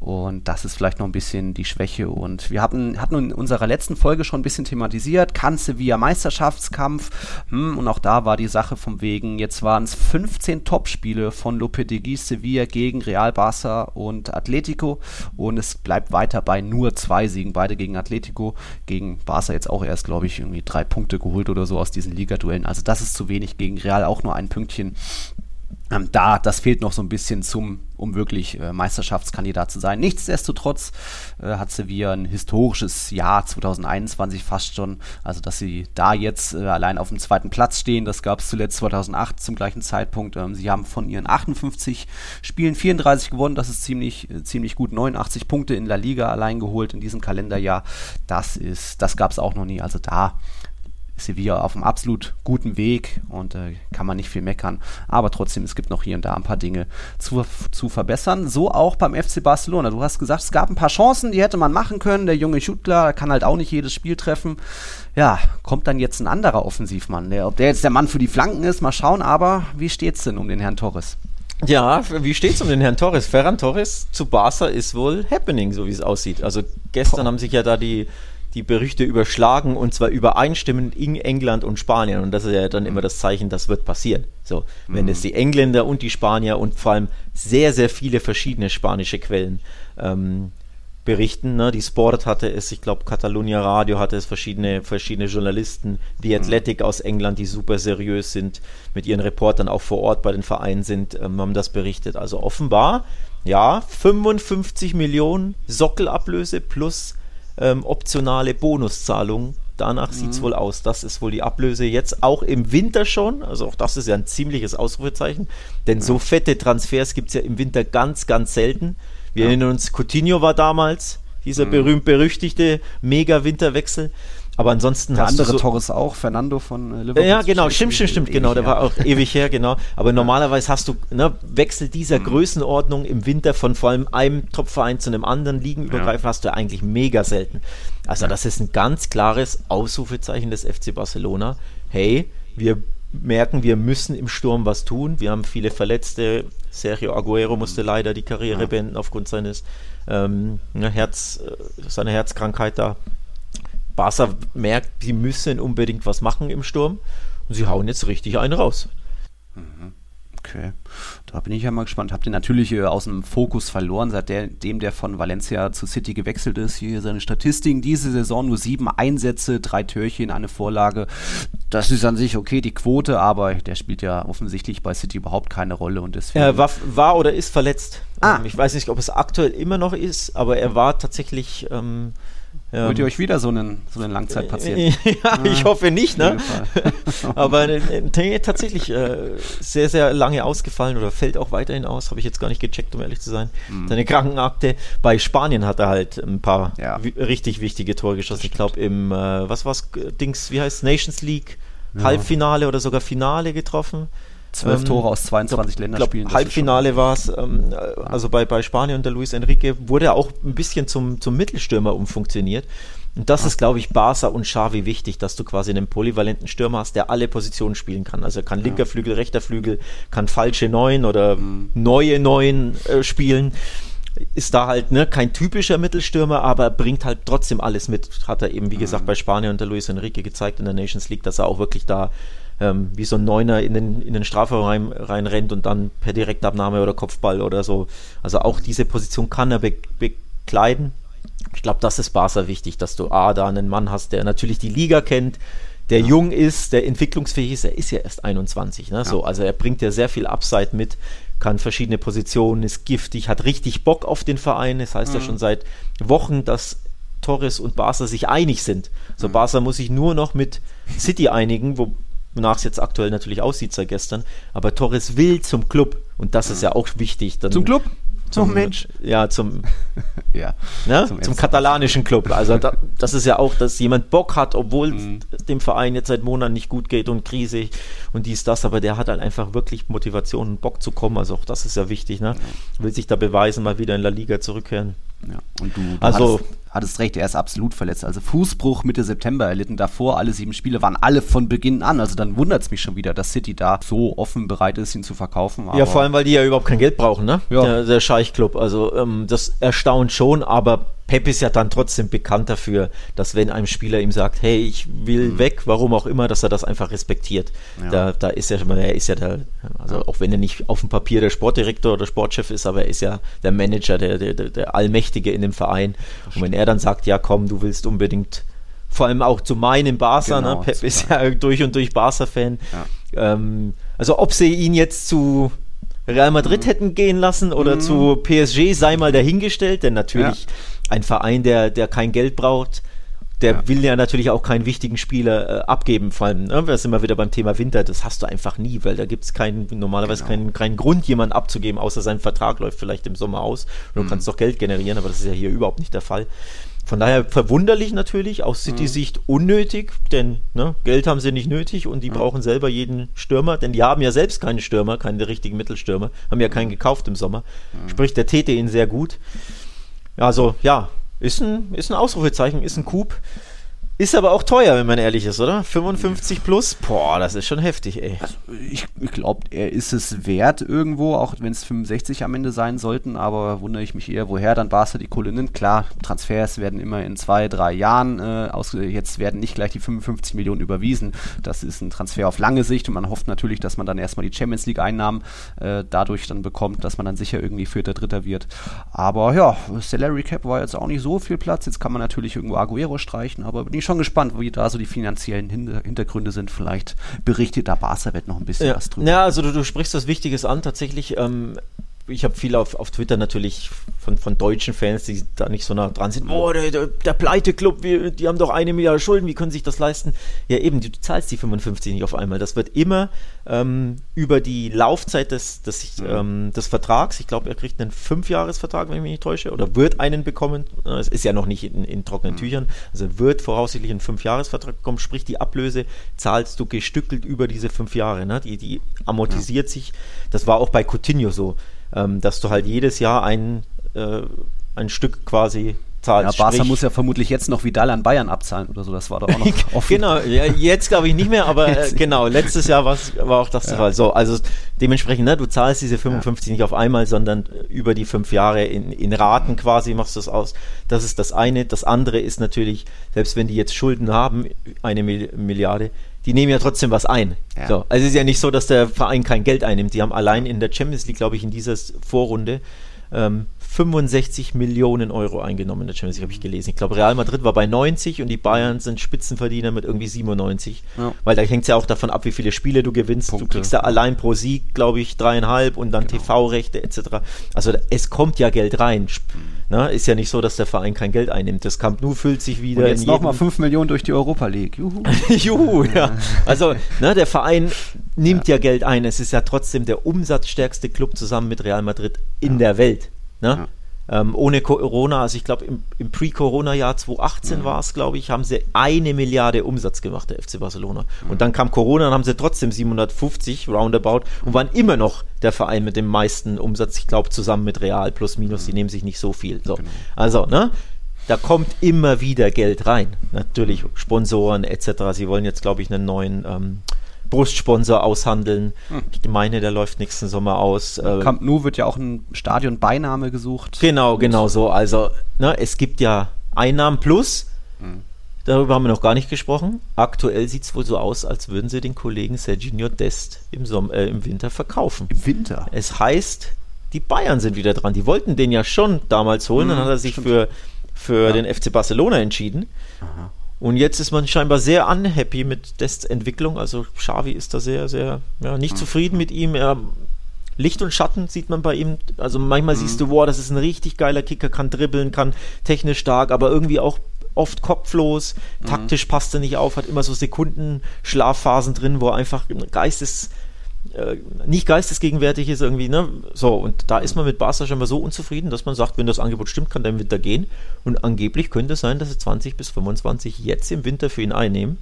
Und das ist vielleicht noch ein bisschen die Schwäche. Und wir hatten, hatten in unserer letzten Folge schon ein bisschen thematisiert, kann Sevilla Meisterschaftskampf. Hm, und auch da war die Sache vom Wegen, jetzt waren es 15 Topspiele von Lopetegui Sevilla gegen Real Barca und Atletico. Und es bleibt weiter bei nur zwei Siegen, beide gegen Atletico. Gegen Barca jetzt auch erst, glaube ich, irgendwie drei Punkte geholt oder so aus diesen Ligaduellen. Also das ist zu wenig wenig gegen Real, auch nur ein Pünktchen. Ähm, da, das fehlt noch so ein bisschen zum, um wirklich äh, Meisterschaftskandidat zu sein. Nichtsdestotrotz äh, hat Sevilla ein historisches Jahr 2021 fast schon. Also, dass sie da jetzt äh, allein auf dem zweiten Platz stehen, das gab es zuletzt 2008 zum gleichen Zeitpunkt. Ähm, sie haben von ihren 58 Spielen 34 gewonnen. Das ist ziemlich, äh, ziemlich gut. 89 Punkte in La Liga allein geholt in diesem Kalenderjahr. Das ist, das gab es auch noch nie. Also da Sevilla auf einem absolut guten Weg und äh, kann man nicht viel meckern. Aber trotzdem, es gibt noch hier und da ein paar Dinge zu, zu verbessern. So auch beim FC Barcelona. Du hast gesagt, es gab ein paar Chancen, die hätte man machen können. Der junge Schutler kann halt auch nicht jedes Spiel treffen. Ja, kommt dann jetzt ein anderer Offensivmann. Der, ob der jetzt der Mann für die Flanken ist, mal schauen. Aber wie steht's denn um den Herrn Torres? Ja, wie steht's um den Herrn Torres? Ferran Torres zu Barca ist wohl happening, so wie es aussieht. Also gestern Boah. haben sich ja da die die Berichte überschlagen und zwar übereinstimmend in England und Spanien. Und das ist ja dann immer das Zeichen, das wird passieren. So, wenn mhm. es die Engländer und die Spanier und vor allem sehr, sehr viele verschiedene spanische Quellen ähm, berichten. Ne? Die Sport hatte es, ich glaube, Catalonia Radio hatte es, verschiedene, verschiedene Journalisten, die mhm. Athletic aus England, die super seriös sind, mit ihren Reportern auch vor Ort bei den Vereinen sind, ähm, haben das berichtet. Also offenbar, ja, 55 Millionen Sockelablöse plus ähm, optionale Bonuszahlung. Danach mhm. sieht es wohl aus. Das ist wohl die Ablöse jetzt auch im Winter schon. Also auch das ist ja ein ziemliches Ausrufezeichen. Denn ja. so fette Transfers gibt es ja im Winter ganz, ganz selten. Wir ja. erinnern uns, Coutinho war damals dieser mhm. berühmt-berüchtigte Mega-Winterwechsel. Aber ansonsten der andere so, Torres auch, Fernando von äh, Liverpool. Ja, genau, stimmt, stimmt, stimmt, genau, der war auch ewig her, genau. Aber normalerweise hast du ne, Wechsel dieser mhm. Größenordnung im Winter von vor allem einem Topverein zu einem anderen liegenübergreifend ja. hast du eigentlich mega selten. Also ja. das ist ein ganz klares Ausrufezeichen des FC Barcelona. Hey, wir merken, wir müssen im Sturm was tun. Wir haben viele Verletzte. Sergio Aguero musste mhm. leider die Karriere ja. beenden aufgrund seines ähm, ne, Herz, äh, seiner Herzkrankheit da. Barca merkt, sie müssen unbedingt was machen im Sturm und sie hauen jetzt richtig einen raus. Mhm. Okay, da bin ich ja mal gespannt. Habt ihr natürlich äh, aus dem Fokus verloren, seitdem der von Valencia zu City gewechselt ist. Hier seine Statistiken. Diese Saison nur sieben Einsätze, drei Türchen, eine Vorlage. Das ist an sich okay, die Quote, aber der spielt ja offensichtlich bei City überhaupt keine Rolle und deswegen. Er war, war oder ist verletzt. Ah. Ähm, ich weiß nicht, ob es aktuell immer noch ist, aber er war tatsächlich. Ähm, Ähm, Wollt ihr euch wieder so einen, so einen Langzeitpatienten? ja, ah, ich hoffe nicht, ne? Aber äh, tatsächlich äh, sehr, sehr lange ausgefallen oder fällt auch weiterhin aus, habe ich jetzt gar nicht gecheckt, um ehrlich zu sein. Mhm. Seine Krankenakte. Bei Spanien hat er halt ein paar ja. richtig wichtige Tore geschossen. Ich glaube im, äh, was war's, Dings, wie heißt Nations League? Ja. Halbfinale oder sogar Finale getroffen. Zwölf ähm, Tore aus 22 glaub, Länderspielen. Glaub, Halbfinale war es, ähm, äh, also bei, bei Spanien und der Luis Enrique wurde er auch ein bisschen zum, zum Mittelstürmer umfunktioniert. Und das ist, glaube ich, Barca und Xavi wichtig, dass du quasi einen polyvalenten Stürmer hast, der alle Positionen spielen kann. Also er kann linker. Flügel, rechter Flügel, kann falsche Neun oder mhm. neue Neun äh, spielen. Ist da halt ne, kein typischer Mittelstürmer, aber bringt halt trotzdem alles mit. Hat er eben, wie mhm. gesagt, bei Spanien und der Luis Enrique gezeigt in der Nations League, dass er auch wirklich da ähm, wie so ein Neuner in den, in den Strafraum rein, rein rennt und dann per Direktabnahme oder Kopfball oder so. Also auch diese Position kann er be bekleiden. Ich glaube, das ist Barca wichtig, dass du A, da einen Mann hast, der natürlich die Liga kennt, der ja. jung ist, der entwicklungsfähig ist. Er ist ja erst 21. Ne? Ja. So, also er bringt ja sehr viel Upside mit, kann verschiedene Positionen, ist giftig, hat richtig Bock auf den Verein. Es das heißt mhm. ja schon seit Wochen, dass Torres und Barca sich einig sind. So, mhm. Barca muss sich nur noch mit City einigen, wo, wonach es jetzt aktuell natürlich aussieht seit gestern. Aber Torres will zum Club und das ist ja auch wichtig. Dann, zum Club? Zum, Mensch? Ja, zum, ja, ne? zum, zum katalanischen Club. Also da, das ist ja auch, dass jemand Bock hat, obwohl mhm. dem Verein jetzt seit Monaten nicht gut geht und Krise und dies, das, aber der hat halt einfach wirklich Motivation und Bock zu kommen. Also auch das ist ja wichtig, ne? Will sich da beweisen, mal wieder in La Liga zurückkehren. Ja. Und du, du also, hattest, hattest, recht, er ist absolut verletzt. Also Fußbruch Mitte September erlitten. Davor alle sieben Spiele waren alle von Beginn an. Also dann wundert es mich schon wieder, dass City da so offen bereit ist, ihn zu verkaufen. ja, vor allem, weil die ja überhaupt kein Geld brauchen, ne? Ja. Der, der Scheich-Club. Also ähm, das erstaunt schon, aber Pep ist ja dann trotzdem bekannt dafür, dass wenn ein Spieler ihm sagt, hey, ich will mhm. weg, warum auch immer, dass er das einfach respektiert. Ja. Da, da ist er, er ist ja der, also ja. auch wenn er nicht auf dem Papier der Sportdirektor oder Sportchef ist, aber er ist ja der Manager, der, der, der Allmächtige in dem Verein. Und wenn er dann sagt, ja komm, du willst unbedingt vor allem auch zu meinem Barca, ne? genau, ne? Pep ist ja durch und durch Barca-Fan. Ja. Ähm, also ob sie ihn jetzt zu Real Madrid mhm. hätten gehen lassen oder mhm. zu PSG, sei mal dahingestellt, denn natürlich ein Verein, der, der kein Geld braucht, der ja. will ja natürlich auch keinen wichtigen Spieler äh, abgeben. Vor allem, ne, wir sind immer wieder beim Thema Winter, das hast du einfach nie, weil da gibt es keinen, normalerweise genau. keinen, keinen Grund, jemanden abzugeben, außer sein Vertrag läuft vielleicht im Sommer aus. Und du mhm. kannst doch Geld generieren, aber das ist ja hier überhaupt nicht der Fall. Von daher verwunderlich natürlich, aus City-Sicht mhm. unnötig, denn ne, Geld haben sie nicht nötig und die mhm. brauchen selber jeden Stürmer, denn die haben ja selbst keine Stürmer, keine richtigen Mittelstürmer, haben ja keinen mhm. gekauft im Sommer. Mhm. Sprich, der täte ihnen sehr gut. Also ja, ist ein, ist ein Ausrufezeichen, ist ein Coup. Ist aber auch teuer, wenn man ehrlich ist, oder? 55 plus? Boah, das ist schon heftig, ey. Also ich, ich glaube, er ist es wert irgendwo, auch wenn es 65 am Ende sein sollten, aber wundere ich mich eher, woher dann Barca die Kohle nimmt. Klar, Transfers werden immer in zwei, drei Jahren äh, aus, jetzt werden nicht gleich die 55 Millionen überwiesen. Das ist ein Transfer auf lange Sicht und man hofft natürlich, dass man dann erstmal die Champions League Einnahmen äh, dadurch dann bekommt, dass man dann sicher irgendwie Vierter, Dritter wird. Aber ja, Salary Cap war jetzt auch nicht so viel Platz. Jetzt kann man natürlich irgendwo Aguero streichen, aber bin ich schon gespannt, wie da so die finanziellen Hintergründe sind. Vielleicht berichtet da Barca-Welt noch ein bisschen ja. was drüber. Ja, also du, du sprichst was Wichtiges an. Tatsächlich ähm, ich habe viel auf, auf Twitter natürlich von, von deutschen Fans, die da nicht so nah dran sind. Boah, der, der, der Pleite-Club, die haben doch eine Milliarde Schulden, wie können sie sich das leisten? Ja, eben, du, du zahlst die 55 nicht auf einmal. Das wird immer ähm, über die Laufzeit des, des, mhm. ähm, des Vertrags, ich glaube, er kriegt einen Fünfjahresvertrag, wenn ich mich nicht täusche, oder wird einen bekommen. Es ist ja noch nicht in, in trockenen mhm. Tüchern. Also wird voraussichtlich einen Fünfjahresvertrag bekommen, sprich die Ablöse zahlst du gestückelt über diese fünf Jahre. Ne? Die, die amortisiert ja. sich. Das war auch bei Coutinho so ähm, dass du halt jedes Jahr ein, äh, ein Stück quasi zahlst. Ja, Barca muss ja vermutlich jetzt noch Vidal an Bayern abzahlen oder so, das war doch auch noch offen. genau, ja, jetzt glaube ich nicht mehr, aber äh, genau, letztes Jahr war auch das der Fall. So, also dementsprechend, ne, du zahlst diese 55 ja. nicht auf einmal, sondern über die fünf Jahre in, in Raten quasi machst du es aus. Das ist das eine. Das andere ist natürlich, selbst wenn die jetzt Schulden haben, eine Milliarde, die nehmen ja trotzdem was ein. Ja. So, also es ist ja nicht so, dass der Verein kein Geld einnimmt. Die haben allein in der Champions League, glaube ich, in dieser Vorrunde ähm, 65 Millionen Euro eingenommen in der Champions League, habe ich gelesen. Ich glaube, Real Madrid war bei 90 und die Bayern sind Spitzenverdiener mit irgendwie 97. Ja. Weil da hängt es ja auch davon ab, wie viele Spiele du gewinnst. Punkte. Du kriegst da allein pro Sieg, glaube ich, dreieinhalb und dann genau. TV-Rechte etc. Also es kommt ja Geld rein. Ne? Ist ja nicht so, dass der Verein kein Geld einnimmt. Das Camp Nou füllt sich wieder. Und jetzt nochmal 5 Millionen durch die Europa League. Juhu. Juhu, ja. Also ne, der Verein nimmt ja. ja. Geld ein. Es ist ja trotzdem der umsatzstärkste Club zusammen mit Real Madrid in ja. der Welt. Ne? Ähm, ohne Corona, also ich glaube im, im Pre-Corona-Jahr 2018 mhm. war es, glaube ich, haben sie eine Milliarde Umsatz gemacht, der FC Barcelona. Mhm. Und dann kam Corona und haben sie trotzdem 750 roundabout und waren immer noch der Verein mit dem meisten Umsatz, ich glaube zusammen mit Real plus minus, die mhm. nehmen sich nicht so viel. So. Genau. Also, ne? Da kommt immer wieder Geld rein. Natürlich Sponsoren etc. Sie wollen jetzt, glaube ich, einen neuen ähm, Brustsponsor aushandeln. Hm. Ich meine, der läuft nächsten Sommer aus. Äh, Camp Nou wird ja auch ein Stadionbeiname gesucht. Genau, genau so. Also, ne, es gibt ja Einnahmen plus. Hm. Darüber haben wir noch gar nicht gesprochen. Aktuell sieht es wohl so aus, als würden sie den Kollegen Serginho Dest im, Sommer, äh, im Winter verkaufen. Im Winter? Es heißt, die Bayern sind wieder dran. Die wollten den ja schon damals holen. Hm, dann hat er sich stimmt. für, für ja. den FC Barcelona entschieden. Aha. Und jetzt ist man scheinbar sehr unhappy mit Dests Entwicklung. Also Xavi ist da sehr, sehr ja, nicht mhm. zufrieden mit ihm. Er, Licht und Schatten sieht man bei ihm. Also manchmal mhm. siehst du, wow, das ist ein richtig geiler Kicker, kann dribbeln, kann technisch stark, aber irgendwie auch oft kopflos. Mhm. Taktisch passt er nicht auf, hat immer so Sekunden Schlafphasen drin, wo er einfach Geistes äh, nicht geistesgegenwärtig ist irgendwie, ne? So, und da ist man mit Barca schon mal so unzufrieden, dass man sagt, wenn das Angebot stimmt, kann der im Winter gehen. Und angeblich könnte es sein, dass sie 20 bis 25 jetzt im Winter für ihn einnehmen.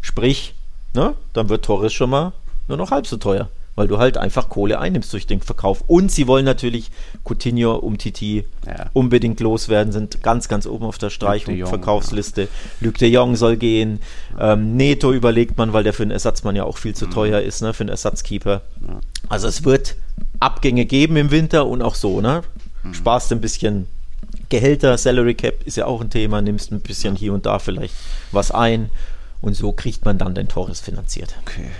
Sprich, ne? Dann wird Torres schon mal nur noch halb so teuer weil du halt einfach Kohle einnimmst durch den Verkauf. Und sie wollen natürlich Coutinho um Titi ja. unbedingt loswerden, sind ganz, ganz oben auf der Streich- und Verkaufsliste. Ja. Luc de Jong soll gehen. Ähm, Neto überlegt man, weil der für einen Ersatzmann ja auch viel zu mhm. teuer ist, ne, für einen Ersatzkeeper. Ja. Also es wird Abgänge geben im Winter und auch so, ne? Mhm. Sparst ein bisschen Gehälter, Salary Cap ist ja auch ein Thema, nimmst ein bisschen hier und da vielleicht was ein und so kriegt man dann den Torres finanziert. Okay.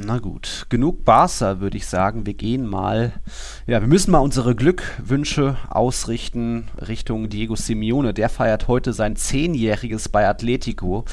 Na gut, genug Barca, würde ich sagen. Wir gehen mal, ja, wir müssen mal unsere Glückwünsche ausrichten Richtung Diego Simeone. Der feiert heute sein Zehnjähriges bei Atletico.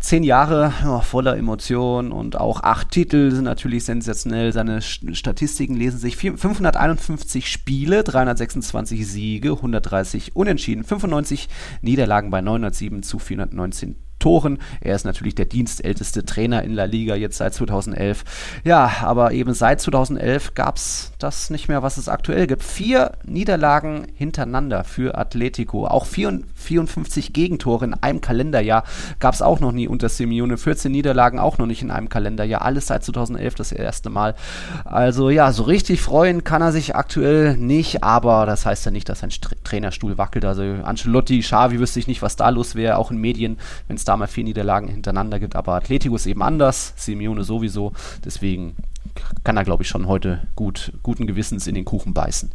Zehn Jahre ja, voller Emotionen und auch acht Titel sind natürlich sensationell. Seine Statistiken lesen sich 551 Spiele, 326 Siege, 130 Unentschieden, 95 Niederlagen bei 907 zu 419 Toren. Er ist natürlich der dienstälteste Trainer in La Liga jetzt seit 2011. Ja, aber eben seit 2011 gab es das nicht mehr, was es aktuell gibt. Vier Niederlagen hintereinander für Atletico. Auch 54 Gegentore in einem Kalenderjahr gab es auch noch nie unter Simeone. 14 Niederlagen auch noch nicht in einem Kalenderjahr. Alles seit 2011 das erste Mal. Also ja, so richtig freuen kann er sich aktuell nicht, aber das heißt ja nicht, dass sein Trainerstuhl wackelt. Also Ancelotti, Xavi wüsste ich nicht, was da los wäre, auch in Medien, wenn es da mal vier Niederlagen hintereinander gibt. Aber Atletico ist eben anders, Simeone sowieso. Deswegen kann er, glaube ich, schon heute gut, guten Gewissens in den Kuchen beißen.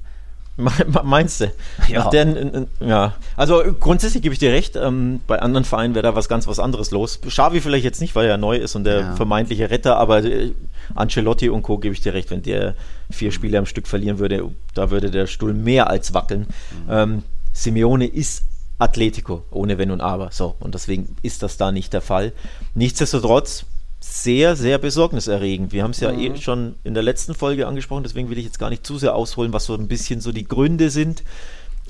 Meinst du? Ja. Der, ja. Also grundsätzlich gebe ich dir recht. Ähm, bei anderen Vereinen wäre da was ganz was anderes los. Xavi vielleicht jetzt nicht, weil er neu ist und der ja. vermeintliche Retter, aber äh, Ancelotti und Co. gebe ich dir recht, wenn der vier Spiele am Stück verlieren würde, da würde der Stuhl mehr als wackeln. Mhm. Ähm, Simeone ist Atletico, ohne Wenn und Aber. So, und deswegen ist das da nicht der Fall. Nichtsdestotrotz sehr, sehr besorgniserregend. Wir haben es ja mhm. eh schon in der letzten Folge angesprochen, deswegen will ich jetzt gar nicht zu sehr ausholen, was so ein bisschen so die Gründe sind,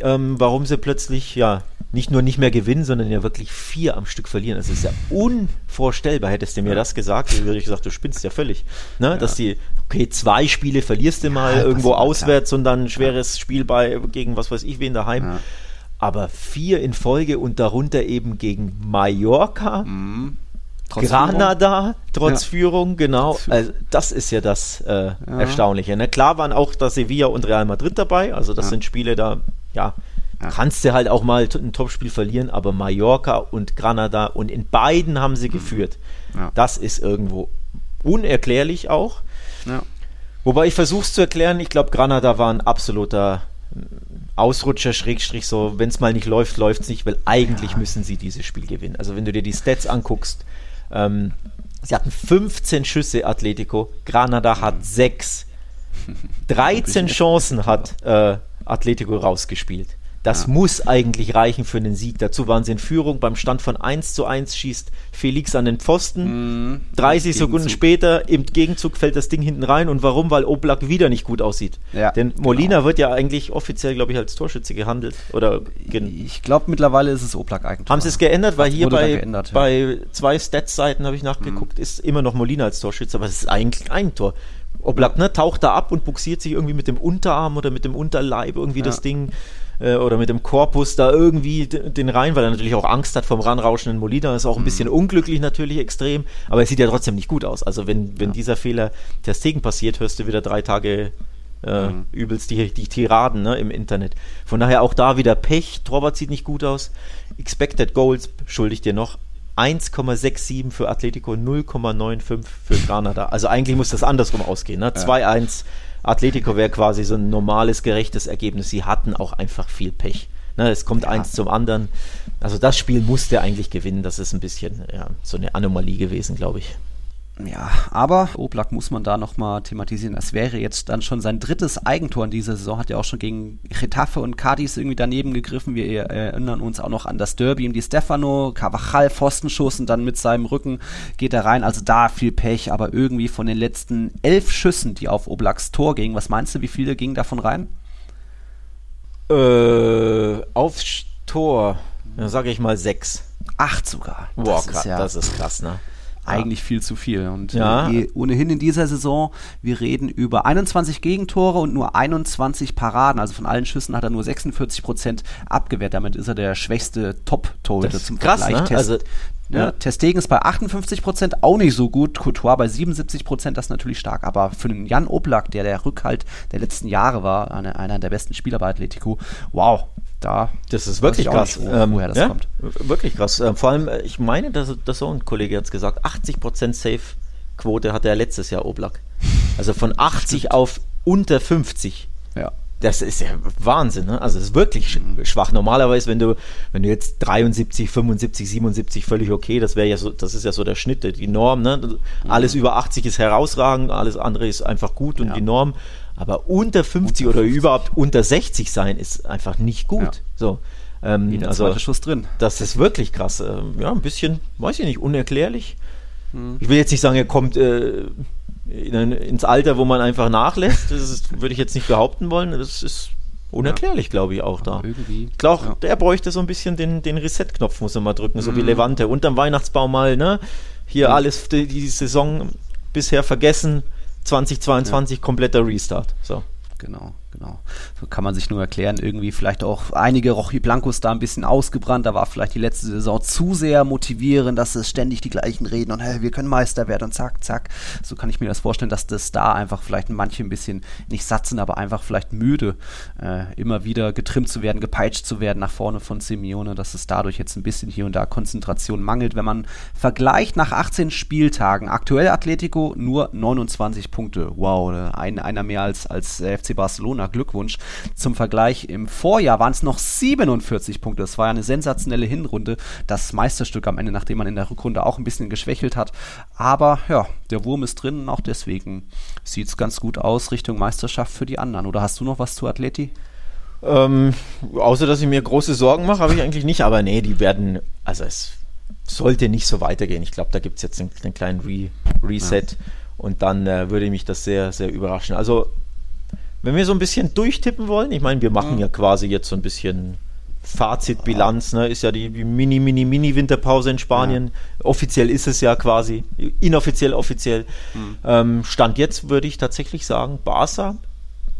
ähm, warum sie plötzlich ja nicht nur nicht mehr gewinnen, sondern ja wirklich vier am Stück verlieren. Das ist ja unvorstellbar. Hättest du mir das gesagt, dann würde ich gesagt, du spinnst ja völlig. Ne? Ja. Dass die, okay, zwei Spiele verlierst du mal ja, irgendwo auswärts klar. und dann ein schweres Spiel bei gegen was weiß ich wen daheim. Aber vier in Folge und darunter eben gegen Mallorca, mhm. trotz Granada, Führung. trotz ja. Führung, genau. Also das ist ja das äh, ja. Erstaunliche. Ne? Klar waren auch da Sevilla und Real Madrid dabei, also das ja. sind Spiele da, ja, kannst du halt auch mal ein Topspiel verlieren, aber Mallorca und Granada und in beiden haben sie mhm. geführt. Das ist irgendwo unerklärlich auch. Wobei ich versuche es zu erklären, ich glaube, Granada war ein absoluter Ausrutscher, Schrägstrich, so, wenn es mal nicht läuft, läuft es nicht, weil eigentlich ja. müssen sie dieses Spiel gewinnen. Also wenn du dir die Stats anguckst, ähm, sie hatten 15 Schüsse, Atletico, Granada hat 6. 13 Chancen hat äh, Atletico rausgespielt. Das ja. muss eigentlich reichen für einen Sieg. Dazu waren sie in Führung. Beim Stand von 1 zu 1 schießt Felix an den Pfosten. Mm, 30 Sekunden später im Gegenzug fällt das Ding hinten rein. Und warum? Weil Oblak wieder nicht gut aussieht. Ja, Denn Molina genau. wird ja eigentlich offiziell, glaube ich, als Torschütze gehandelt. Oder ich glaube, mittlerweile ist es Oblak eigentlich. Haben sie es geändert? Weil hier bei, geändert, ja. bei zwei Stats-Seiten habe ich nachgeguckt, mm. ist immer noch Molina als Torschütze, aber es ist eigentlich ein Tor. Oblak ne, taucht da ab und buxiert sich irgendwie mit dem Unterarm oder mit dem Unterleib irgendwie ja. das Ding äh, oder mit dem Korpus da irgendwie den rein, weil er natürlich auch Angst hat vom ranrauschenden Molina. Ist auch ein mhm. bisschen unglücklich natürlich extrem, aber es sieht ja trotzdem nicht gut aus. Also wenn, wenn ja. dieser Fehler der Stegen passiert, hörst du wieder drei Tage äh, mhm. übelst die, die Tiraden ne, im Internet. Von daher auch da wieder Pech. Torwart sieht nicht gut aus. Expected Goals schuldig dir noch 1,67 für Atletico, 0,95 für Granada. Also eigentlich muss das andersrum ausgehen. Ne? 2-1. Atletico wäre quasi so ein normales, gerechtes Ergebnis. Sie hatten auch einfach viel Pech. Ne? Es kommt ja. eins zum anderen. Also das Spiel musste eigentlich gewinnen. Das ist ein bisschen ja, so eine Anomalie gewesen, glaube ich. Ja, aber Oblak muss man da nochmal thematisieren. Das wäre jetzt dann schon sein drittes Eigentor in dieser Saison. Hat ja auch schon gegen Getafe und Cadiz irgendwie daneben gegriffen. Wir erinnern uns auch noch an das Derby im Di Stefano. Carvajal Pfostenschuss und dann mit seinem Rücken geht er rein. Also da viel Pech, aber irgendwie von den letzten elf Schüssen, die auf Oblaks Tor gingen, was meinst du, wie viele gingen davon rein? Äh, aufs Tor, sage ich mal sechs. Acht sogar. Boah, das ist, ja, das ist krass, ne? Eigentlich viel zu viel. Und ja. die, ohnehin in dieser Saison, wir reden über 21 Gegentore und nur 21 Paraden. Also von allen Schüssen hat er nur 46 Prozent abgewehrt. Damit ist er der schwächste Top-Torhüter zum krass, Vergleich. Ne? also, ja, ja. Testegen ist bei 58 Prozent, auch nicht so gut. Couture bei 77 Prozent, das ist natürlich stark. Aber für den Jan Oblak, der der Rückhalt der letzten Jahre war, einer, einer der besten Spieler bei Atletico, wow, da. Das ist wirklich krass, nicht, wo, ähm, woher das ja, kommt. Wirklich krass. Ähm, vor allem, äh, ich meine, dass, dass so ein Kollege jetzt gesagt, 80% Safe-Quote hatte er letztes Jahr Oblak. Also von 80 auf unter 50. Ja. Das ist ja Wahnsinn, ne? Also es ist wirklich mhm. schwach. Normalerweise, wenn du, wenn du jetzt 73, 75, 77 völlig okay, das wäre ja so, das ist ja so der Schnitt, die Norm, ne? Mhm. Alles über 80 ist herausragend, alles andere ist einfach gut und ja. die Norm. Aber unter 50 unter oder 50. überhaupt unter 60 sein ist einfach nicht gut. Ja. So. Ähm, Jeder also, Schuss drin. Das ist wirklich krass. Ähm, ja, ein bisschen, weiß ich nicht, unerklärlich. Hm. Ich will jetzt nicht sagen, er kommt äh, in, ins Alter, wo man einfach nachlässt. Das ist, würde ich jetzt nicht behaupten wollen. Das ist unerklärlich, ja. glaube ich, auch da. Irgendwie. Ich glaube, ja. der bräuchte so ein bisschen den, den Reset-Knopf, muss er mal drücken, so wie hm. Levante. Unterm Weihnachtsbaum mal, ne? Hier mhm. alles, die, die Saison bisher vergessen 2022 ja. kompletter Restart. So. Genau genau. So kann man sich nur erklären, irgendwie vielleicht auch einige Rochi Blancos da ein bisschen ausgebrannt, da war vielleicht die letzte Saison zu sehr motivierend, dass es ständig die gleichen reden und hey, wir können Meister werden und zack, zack. So kann ich mir das vorstellen, dass das da einfach vielleicht manche ein bisschen nicht satt sind, aber einfach vielleicht müde, äh, immer wieder getrimmt zu werden, gepeitscht zu werden nach vorne von Simeone, dass es dadurch jetzt ein bisschen hier und da Konzentration mangelt. Wenn man vergleicht nach 18 Spieltagen, aktuell Atletico nur 29 Punkte. Wow, ein, einer mehr als, als FC Barcelona Barcelona. Glückwunsch. Zum Vergleich, im Vorjahr waren es noch 47 Punkte. Das war ja eine sensationelle Hinrunde. Das Meisterstück am Ende, nachdem man in der Rückrunde auch ein bisschen geschwächelt hat. Aber ja, der Wurm ist drin und auch deswegen sieht es ganz gut aus Richtung Meisterschaft für die anderen. Oder hast du noch was zu Atleti? Ähm, außer dass ich mir große Sorgen mache, habe ich eigentlich nicht. Aber nee, die werden, also es sollte nicht so weitergehen. Ich glaube, da gibt es jetzt einen, einen, kleinen Re Reset. Ja. Und dann äh, würde mich das sehr, sehr überraschen. Also wenn wir so ein bisschen durchtippen wollen, ich meine, wir machen ja quasi jetzt so ein bisschen Fazitbilanz, ne? Ist ja die, Mini, Mini, Mini-Winterpause in Spanien. Ja. Offiziell ist es ja quasi, inoffiziell, offiziell. Mhm. Ähm, Stand jetzt würde ich tatsächlich sagen, Barca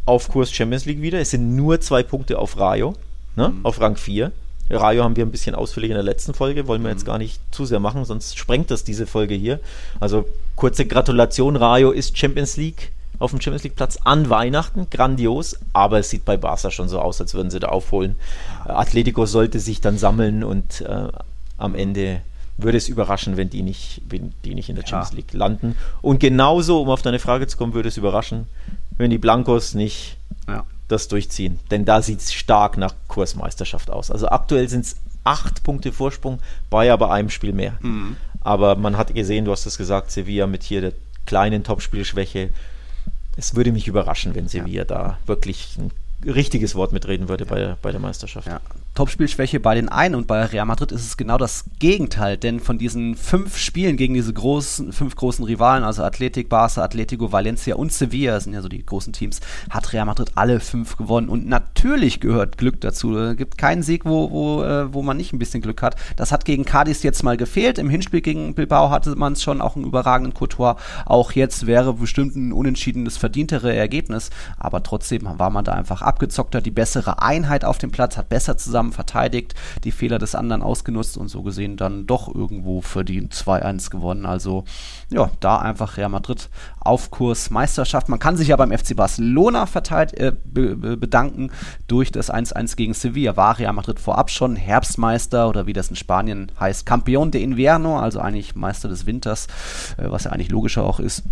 auf Kurs Champions League wieder. Es sind nur zwei Punkte auf Rayo, ne? Mhm. auf Rang 4. Rayo haben wir ein bisschen ausführlich in der letzten Folge, wollen wir jetzt mhm. gar nicht zu sehr machen, sonst sprengt das diese Folge hier. Also kurze Gratulation, Rayo ist Champions League auf dem Champions League Platz an Weihnachten. Grandios, aber es sieht bei Barca schon so aus, als würden sie da aufholen. Atletico sollte sich dann sammeln und äh, am Ende würde es überraschen, wenn die nicht, wenn die nicht in der Champions ja. League landen. Und genauso, um auf deine Frage zu kommen, würde es überraschen, wenn die Blancos nicht ja. das durchziehen. Denn da sieht es stark nach Kursmeisterschaft aus. Also aktuell sind es acht Punkte Vorsprung, bei aber einem Spiel mehr. Mhm. Aber man hat gesehen, du hast es gesagt, Sevilla mit hier der kleinen Topspielschwäche es würde mich überraschen, wenn Sevilla ja. da wirklich richtiges Wort mitreden würde bei, der, bei der Meisterschaft. Ja. Topspielschwäche bei den einen und bei Real Madrid ist es genau das Gegenteil, denn von diesen fünf Spielen gegen diese großen, fünf großen Rivalen, also Athletic, Barca, Atletico, Valencia und Sevilla, sind ja so die großen Teams, hat Real Madrid alle fünf gewonnen und natürlich gehört Glück dazu. Es gibt keinen Sieg, wo, wo, äh, wo man nicht ein bisschen Glück hat. Das hat gegen Cadiz jetzt mal gefehlt. Im Hinspiel gegen Bilbao hatte man es schon auch einen überragenden Courtois. Auch jetzt wäre bestimmt ein unentschiedenes, verdientere Ergebnis, aber trotzdem war man da einfach abgezockter, die bessere Einheit auf dem Platz, hat besser zusammen zusammen verteidigt, die Fehler des anderen ausgenutzt und so gesehen dann doch irgendwo verdient 2-1 gewonnen. Also ja, da einfach Real Madrid auf Kurs Meisterschaft. Man kann sich ja beim FC Barcelona verteilt, äh, be bedanken durch das 1-1 gegen Sevilla. War Real Madrid vorab schon Herbstmeister oder wie das in Spanien heißt, Campeón de Invierno, also eigentlich Meister des Winters, äh, was ja eigentlich logischer auch ist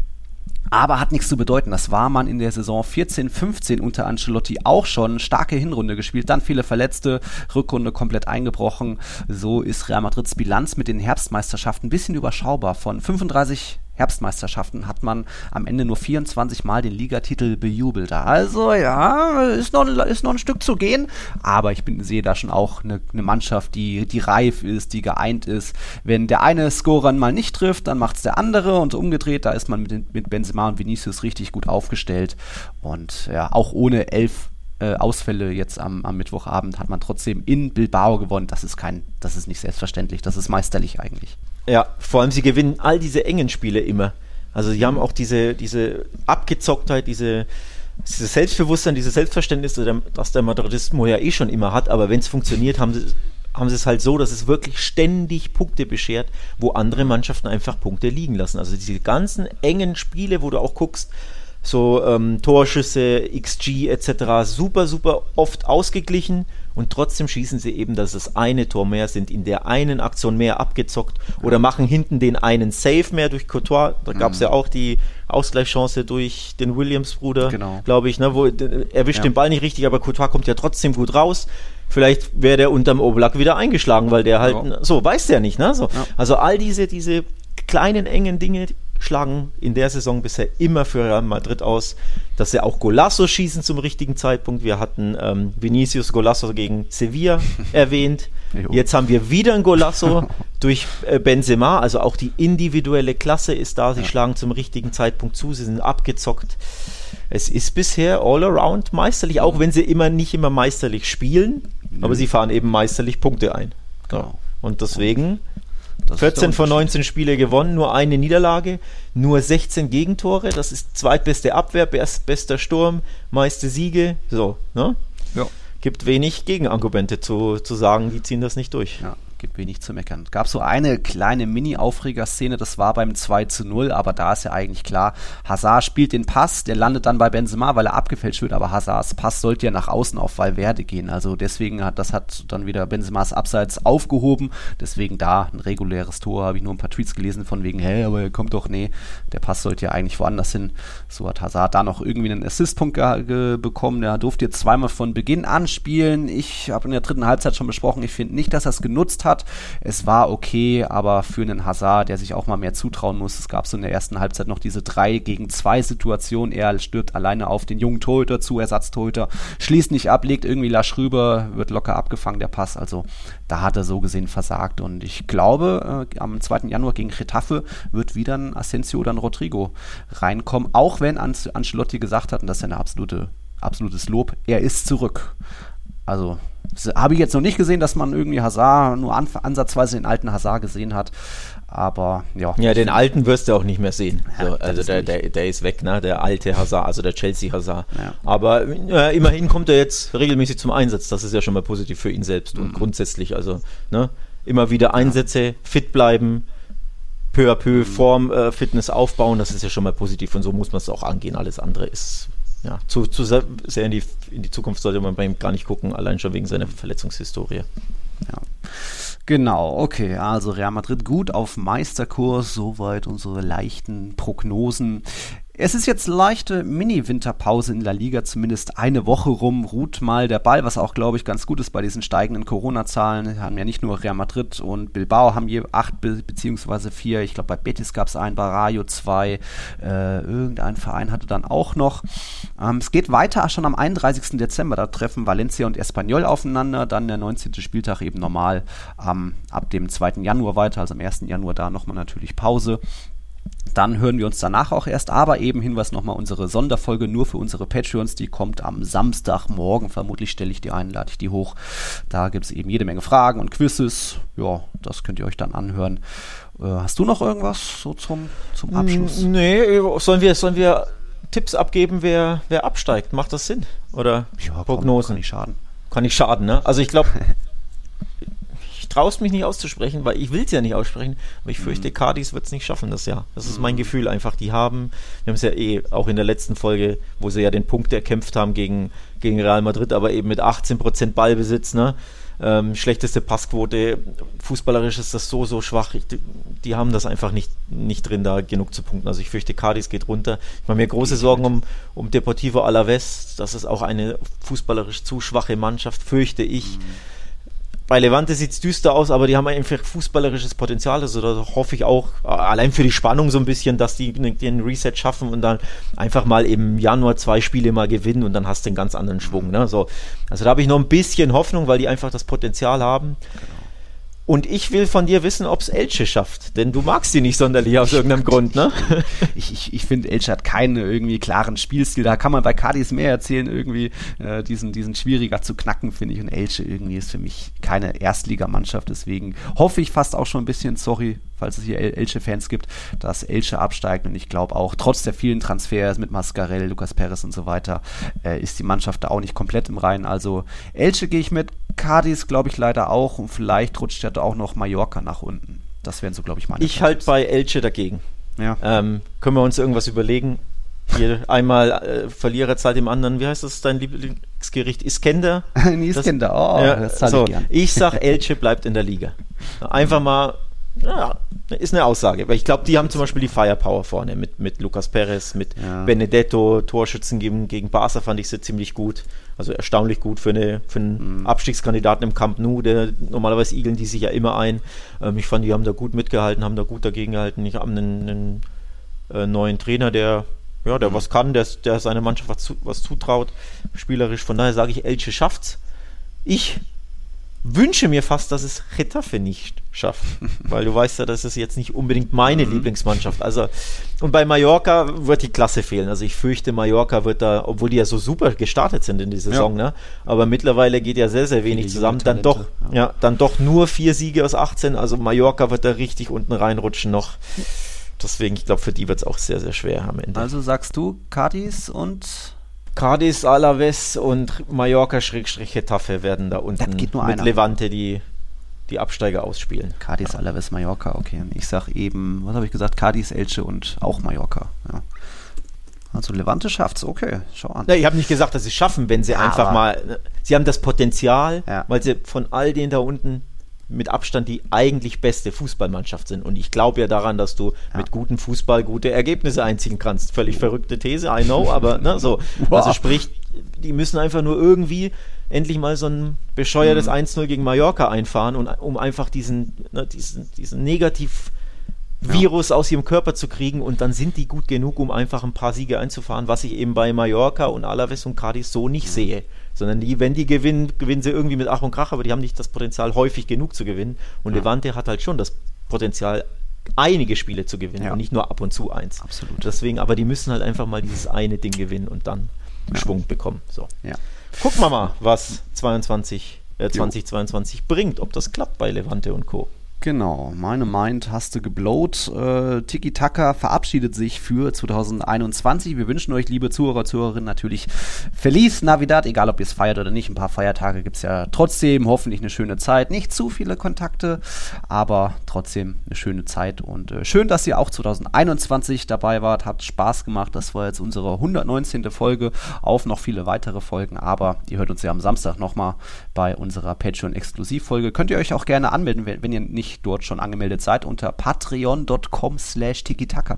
aber hat nichts zu bedeuten. Das war man in der Saison 14, 15 unter Ancelotti auch schon. Starke Hinrunde gespielt, dann viele Verletzte, Rückrunde komplett eingebrochen. So ist Real Madrids Bilanz mit den Herbstmeisterschaften ein bisschen überschaubar. Von 35 Herbstmeisterschaften hat man am Ende nur 24 Mal den Ligatitel bejubelt. Also ja, ist noch, ist noch ein Stück zu gehen, aber ich bin, sehe da schon auch eine, eine Mannschaft, die, die reif ist, die geeint ist. Wenn der eine Scorer mal nicht trifft, dann macht es der andere und umgedreht, da ist man mit, mit Benzema und Vinicius richtig gut aufgestellt und ja, auch ohne elf äh, Ausfälle jetzt am, am, Mittwochabend hat man trotzdem in Bilbao gewonnen. Das ist kein, das ist nicht selbstverständlich, das ist meisterlich eigentlich. Ja, vor allem sie gewinnen all diese engen Spiele immer. Also sie haben auch diese, diese Abgezocktheit, diese, dieses Selbstbewusstsein, dieses Selbstverständnis, das der Madridismo ja eh schon immer hat, aber wenn es funktioniert, haben sie, haben sie es halt so, dass es wirklich ständig Punkte beschert, wo andere Mannschaften einfach Punkte liegen lassen. Also diese ganzen engen Spiele, wo du auch guckst, so ähm, Torschüsse, XG etc. super, super oft ausgeglichen und trotzdem schießen sie eben, dass es eine Tor mehr sind, in der einen Aktion mehr abgezockt oder machen hinten den einen Save mehr durch Courtois. Da gab es mhm. ja auch die Ausgleichschance durch den Williams-Bruder, genau. glaube ich, ne, wo er wischt ja. den Ball nicht richtig, aber Courtois kommt ja trotzdem gut raus. Vielleicht wäre der unterm Oblak wieder eingeschlagen, weil der halt, ja. so, weiß der nicht, ne? So. Ja. Also all diese, diese kleinen, engen Dinge, schlagen in der Saison bisher immer für Real Madrid aus, dass sie auch Golasso schießen zum richtigen Zeitpunkt. Wir hatten ähm, Vinicius Golasso gegen Sevilla erwähnt. Jetzt haben wir wieder ein Golasso durch äh, Benzema, also auch die individuelle Klasse ist da. Sie ja. schlagen zum richtigen Zeitpunkt zu, sie sind abgezockt. Es ist bisher all around meisterlich, auch wenn sie immer nicht immer meisterlich spielen, mhm. aber sie fahren eben meisterlich Punkte ein. Genau. Und deswegen das 14 von 19 Spiele gewonnen, nur eine Niederlage, nur 16 Gegentore. Das ist zweitbeste Abwehr, best, bester Sturm, meiste Siege. So, ne? Ja. Gibt wenig Gegenargumente zu, zu sagen, die ziehen das nicht durch. Ja gibt wenig zu meckern. Gab so eine kleine Mini-Aufreger-Szene, das war beim 2 zu 0, aber da ist ja eigentlich klar, Hazard spielt den Pass, der landet dann bei Benzema, weil er abgefälscht wird, aber Hazards Pass sollte ja nach außen auf Valverde gehen. Also deswegen hat das hat dann wieder Benzemas Abseits aufgehoben. Deswegen da ein reguläres Tor, habe ich nur ein paar Tweets gelesen von wegen, hä, aber er kommt doch, nee, der Pass sollte ja eigentlich woanders hin. So hat Hazard da noch irgendwie einen Assist-Punkt bekommen. Der durfte jetzt zweimal von Beginn an spielen. Ich habe in der dritten Halbzeit schon besprochen, ich finde nicht, dass er es genutzt hat hat. Es war okay, aber für einen Hazard, der sich auch mal mehr zutrauen muss, es gab so in der ersten Halbzeit noch diese 3 gegen 2 Situation. Er stirbt alleine auf den jungen Torhüter zu, Ersatztorhüter, schließt nicht ab, legt irgendwie Lasch rüber, wird locker abgefangen, der Pass. Also da hat er so gesehen versagt. Und ich glaube, äh, am 2. Januar gegen Getafe wird wieder ein Asensio oder ein Rodrigo reinkommen, auch wenn An Ancelotti gesagt hat, und das ist ja eine absolute, absolutes Lob, er ist zurück. Also habe ich jetzt noch nicht gesehen, dass man irgendwie Hazard nur an, ansatzweise den alten Hazard gesehen hat. Aber ja. Ja, den alten wirst du auch nicht mehr sehen. Ja, so, also der, der, der, ist weg, ne? Der alte Hazard, also der Chelsea Hazard. Ja. Aber äh, immerhin kommt er jetzt regelmäßig zum Einsatz. Das ist ja schon mal positiv für ihn selbst mhm. und grundsätzlich. Also ne? immer wieder Einsätze, ja. fit bleiben, peu à peu mhm. Form, äh, Fitness aufbauen. Das ist ja schon mal positiv und so muss man es auch angehen. Alles andere ist ja, zu, zu sehr in die, in die Zukunft sollte man bei ihm gar nicht gucken, allein schon wegen seiner Verletzungshistorie. Ja. Genau, okay. Also Real Madrid gut auf Meisterkurs, soweit unsere leichten Prognosen. Es ist jetzt leichte Mini-Winterpause in La Liga, zumindest eine Woche rum, ruht mal der Ball, was auch, glaube ich, ganz gut ist bei diesen steigenden Corona-Zahlen. Haben ja nicht nur Real Madrid und Bilbao haben je acht be beziehungsweise vier. Ich glaube, bei Betis gab es einen, bei Rayo zwei. Äh, irgendein Verein hatte dann auch noch. Ähm, es geht weiter schon am 31. Dezember. Da treffen Valencia und Espanyol aufeinander. Dann der 19. Spieltag eben normal ähm, ab dem 2. Januar weiter, also am 1. Januar da nochmal natürlich Pause. Dann hören wir uns danach auch erst, aber eben Hinweis nochmal, unsere Sonderfolge nur für unsere Patreons, die kommt am Samstagmorgen. Vermutlich stelle ich die ein, lade ich die hoch. Da gibt es eben jede Menge Fragen und Quizzes. Ja, das könnt ihr euch dann anhören. Äh, hast du noch irgendwas so zum, zum Abschluss? Nee, sollen wir, sollen wir Tipps abgeben, wer, wer absteigt? Macht das Sinn? Oder ja, Prognosen? Kann nicht schaden. Kann nicht schaden, ne? Also ich glaube, traue es mich nicht auszusprechen, weil ich will es ja nicht aussprechen, aber ich fürchte, mhm. Cardis wird es nicht schaffen das Jahr. Das ist mein mhm. Gefühl einfach. Die haben, wir haben es ja eh auch in der letzten Folge, wo sie ja den Punkt erkämpft haben gegen, gegen Real Madrid, aber eben mit 18% Ballbesitz, ne? Ähm, schlechteste Passquote, fußballerisch ist das so, so schwach. Ich, die haben das einfach nicht, nicht drin, da genug zu punkten. Also ich fürchte, Cardis geht runter. Ich mache mir große Sorgen um, um Deportivo Alaves. Das ist auch eine fußballerisch zu schwache Mannschaft, fürchte ich. Mhm bei Levante sieht es düster aus, aber die haben einfach fußballerisches Potenzial. Also da hoffe ich auch, allein für die Spannung so ein bisschen, dass die den Reset schaffen und dann einfach mal im Januar zwei Spiele mal gewinnen und dann hast du einen ganz anderen Schwung. Ne? So, also da habe ich noch ein bisschen Hoffnung, weil die einfach das Potenzial haben. Genau. Und ich will von dir wissen, ob es Elche schafft. Denn du magst die nicht sonderlich aus irgendeinem Grund, ne? Ich, ich, ich finde, Elche hat keinen irgendwie klaren Spielstil. Da kann man bei Cardis mehr erzählen, irgendwie äh, diesen, diesen schwieriger zu knacken, finde ich. Und Elche irgendwie ist für mich keine Erstligamannschaft. Deswegen hoffe ich fast auch schon ein bisschen, sorry, falls es hier Elche-Fans gibt, dass Elche absteigt. Und ich glaube auch, trotz der vielen Transfers mit Mascarell, Lukas Perez und so weiter, äh, ist die Mannschaft da auch nicht komplett im Reinen. Also Elche gehe ich mit, Cadiz glaube ich leider auch und vielleicht rutscht ja auch noch Mallorca nach unten. Das wären so, glaube ich, meine Ich halte bei Elche dagegen. Ja. Ähm, können wir uns irgendwas überlegen? Hier einmal äh, Verlierer zahlt dem anderen. Wie heißt das dein Lieblingsgericht? Iskender? Iskender, oh, ja, das zahle so, ich gern. Ich sag, Elche bleibt in der Liga. Einfach mal ja, ist eine Aussage. Weil ich glaube, die haben zum Beispiel die Firepower vorne mit, mit Lucas Perez, mit ja. Benedetto, Torschützen gegen, gegen Barca fand ich sie ziemlich gut. Also erstaunlich gut für, eine, für einen mhm. Abstiegskandidaten im Camp Nou. Der, normalerweise igeln die sich ja immer ein. Ähm, ich fand, die haben da gut mitgehalten, haben da gut dagegen gehalten. Ich habe einen, einen äh, neuen Trainer, der ja, der mhm. was kann, der, der seine Mannschaft was, zu, was zutraut, spielerisch. Von daher sage ich, Elche schafft's. Ich wünsche mir fast, dass es Getafe nicht schafft, weil du weißt ja, das ist jetzt nicht unbedingt meine mhm. Lieblingsmannschaft. Also und bei Mallorca wird die Klasse fehlen. Also ich fürchte, Mallorca wird da, obwohl die ja so super gestartet sind in die Saison, ja. ne? Aber mittlerweile geht ja sehr sehr wenig zusammen. Dann doch, ja. ja, dann doch nur vier Siege aus 18. Also Mallorca wird da richtig unten reinrutschen noch. Deswegen, ich glaube, für die wird es auch sehr sehr schwer am Ende. Also sagst du Cadiz und Cadiz, Alaves und Mallorca-Getafe werden da unten mit einer. Levante die, die Absteiger ausspielen. Cadiz, ja. Alaves, Mallorca, okay. Ich sag eben, was habe ich gesagt? Cadiz, Elche und auch Mallorca. Ja. Also Levante schafft's, okay, schau an. Ja, ich habe nicht gesagt, dass sie schaffen, wenn sie ja, einfach mal. Sie haben das Potenzial, weil sie von all denen da unten mit Abstand die eigentlich beste Fußballmannschaft sind. Und ich glaube ja daran, dass du ja. mit gutem Fußball gute Ergebnisse einziehen kannst. Völlig verrückte These, I know, aber ne, so. Wow. Also sprich, die müssen einfach nur irgendwie endlich mal so ein bescheuertes mhm. 1-0 gegen Mallorca einfahren, und, um einfach diesen, ne, diesen, diesen Negativ- Virus ja. aus ihrem Körper zu kriegen und dann sind die gut genug, um einfach ein paar Siege einzufahren, was ich eben bei Mallorca und Alaves und Cadiz so nicht sehe sondern die, wenn die gewinnen, gewinnen sie irgendwie mit Ach und Krach, aber die haben nicht das Potenzial, häufig genug zu gewinnen. Und ja. Levante hat halt schon das Potenzial, einige Spiele zu gewinnen ja. und nicht nur ab und zu eins. Absolut. Deswegen, aber die müssen halt einfach mal dieses eine Ding gewinnen und dann ja. Schwung bekommen. So. Ja. Gucken wir mal, was 22, äh, 2022 bringt, ob das klappt bei Levante und Co. Genau, meine Mind hast du geblowt. Äh, Tiki Taka verabschiedet sich für 2021. Wir wünschen euch, liebe Zuhörer, Zuhörerinnen, natürlich Feliz Navidad, egal ob ihr es feiert oder nicht. Ein paar Feiertage gibt es ja trotzdem. Hoffentlich eine schöne Zeit. Nicht zu viele Kontakte, aber trotzdem eine schöne Zeit. Und äh, schön, dass ihr auch 2021 dabei wart. Hat Spaß gemacht. Das war jetzt unsere 119. Folge. Auf noch viele weitere Folgen. Aber ihr hört uns ja am Samstag nochmal bei unserer Patreon-Exklusivfolge. Könnt ihr euch auch gerne anmelden, wenn, wenn ihr nicht dort schon angemeldet seid, unter patreon.com slash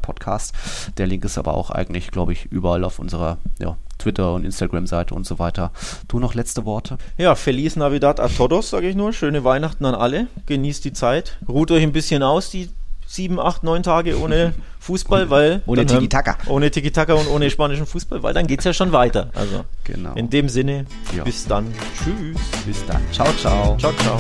podcast. Der Link ist aber auch eigentlich, glaube ich, überall auf unserer ja, Twitter- und Instagram-Seite und so weiter. Du noch letzte Worte? Ja, Feliz Navidad a todos, sage ich nur. Schöne Weihnachten an alle. Genießt die Zeit. Ruht euch ein bisschen aus, die sieben, acht, neun Tage ohne Fußball, weil. Ohne Tiki-Taka. Ohne Tiki-Taka und ohne spanischen Fußball, weil dann geht es ja schon weiter. Also, genau. in dem Sinne, ja. bis dann. Tschüss. Bis dann. Ciao, ciao. Ciao, ciao.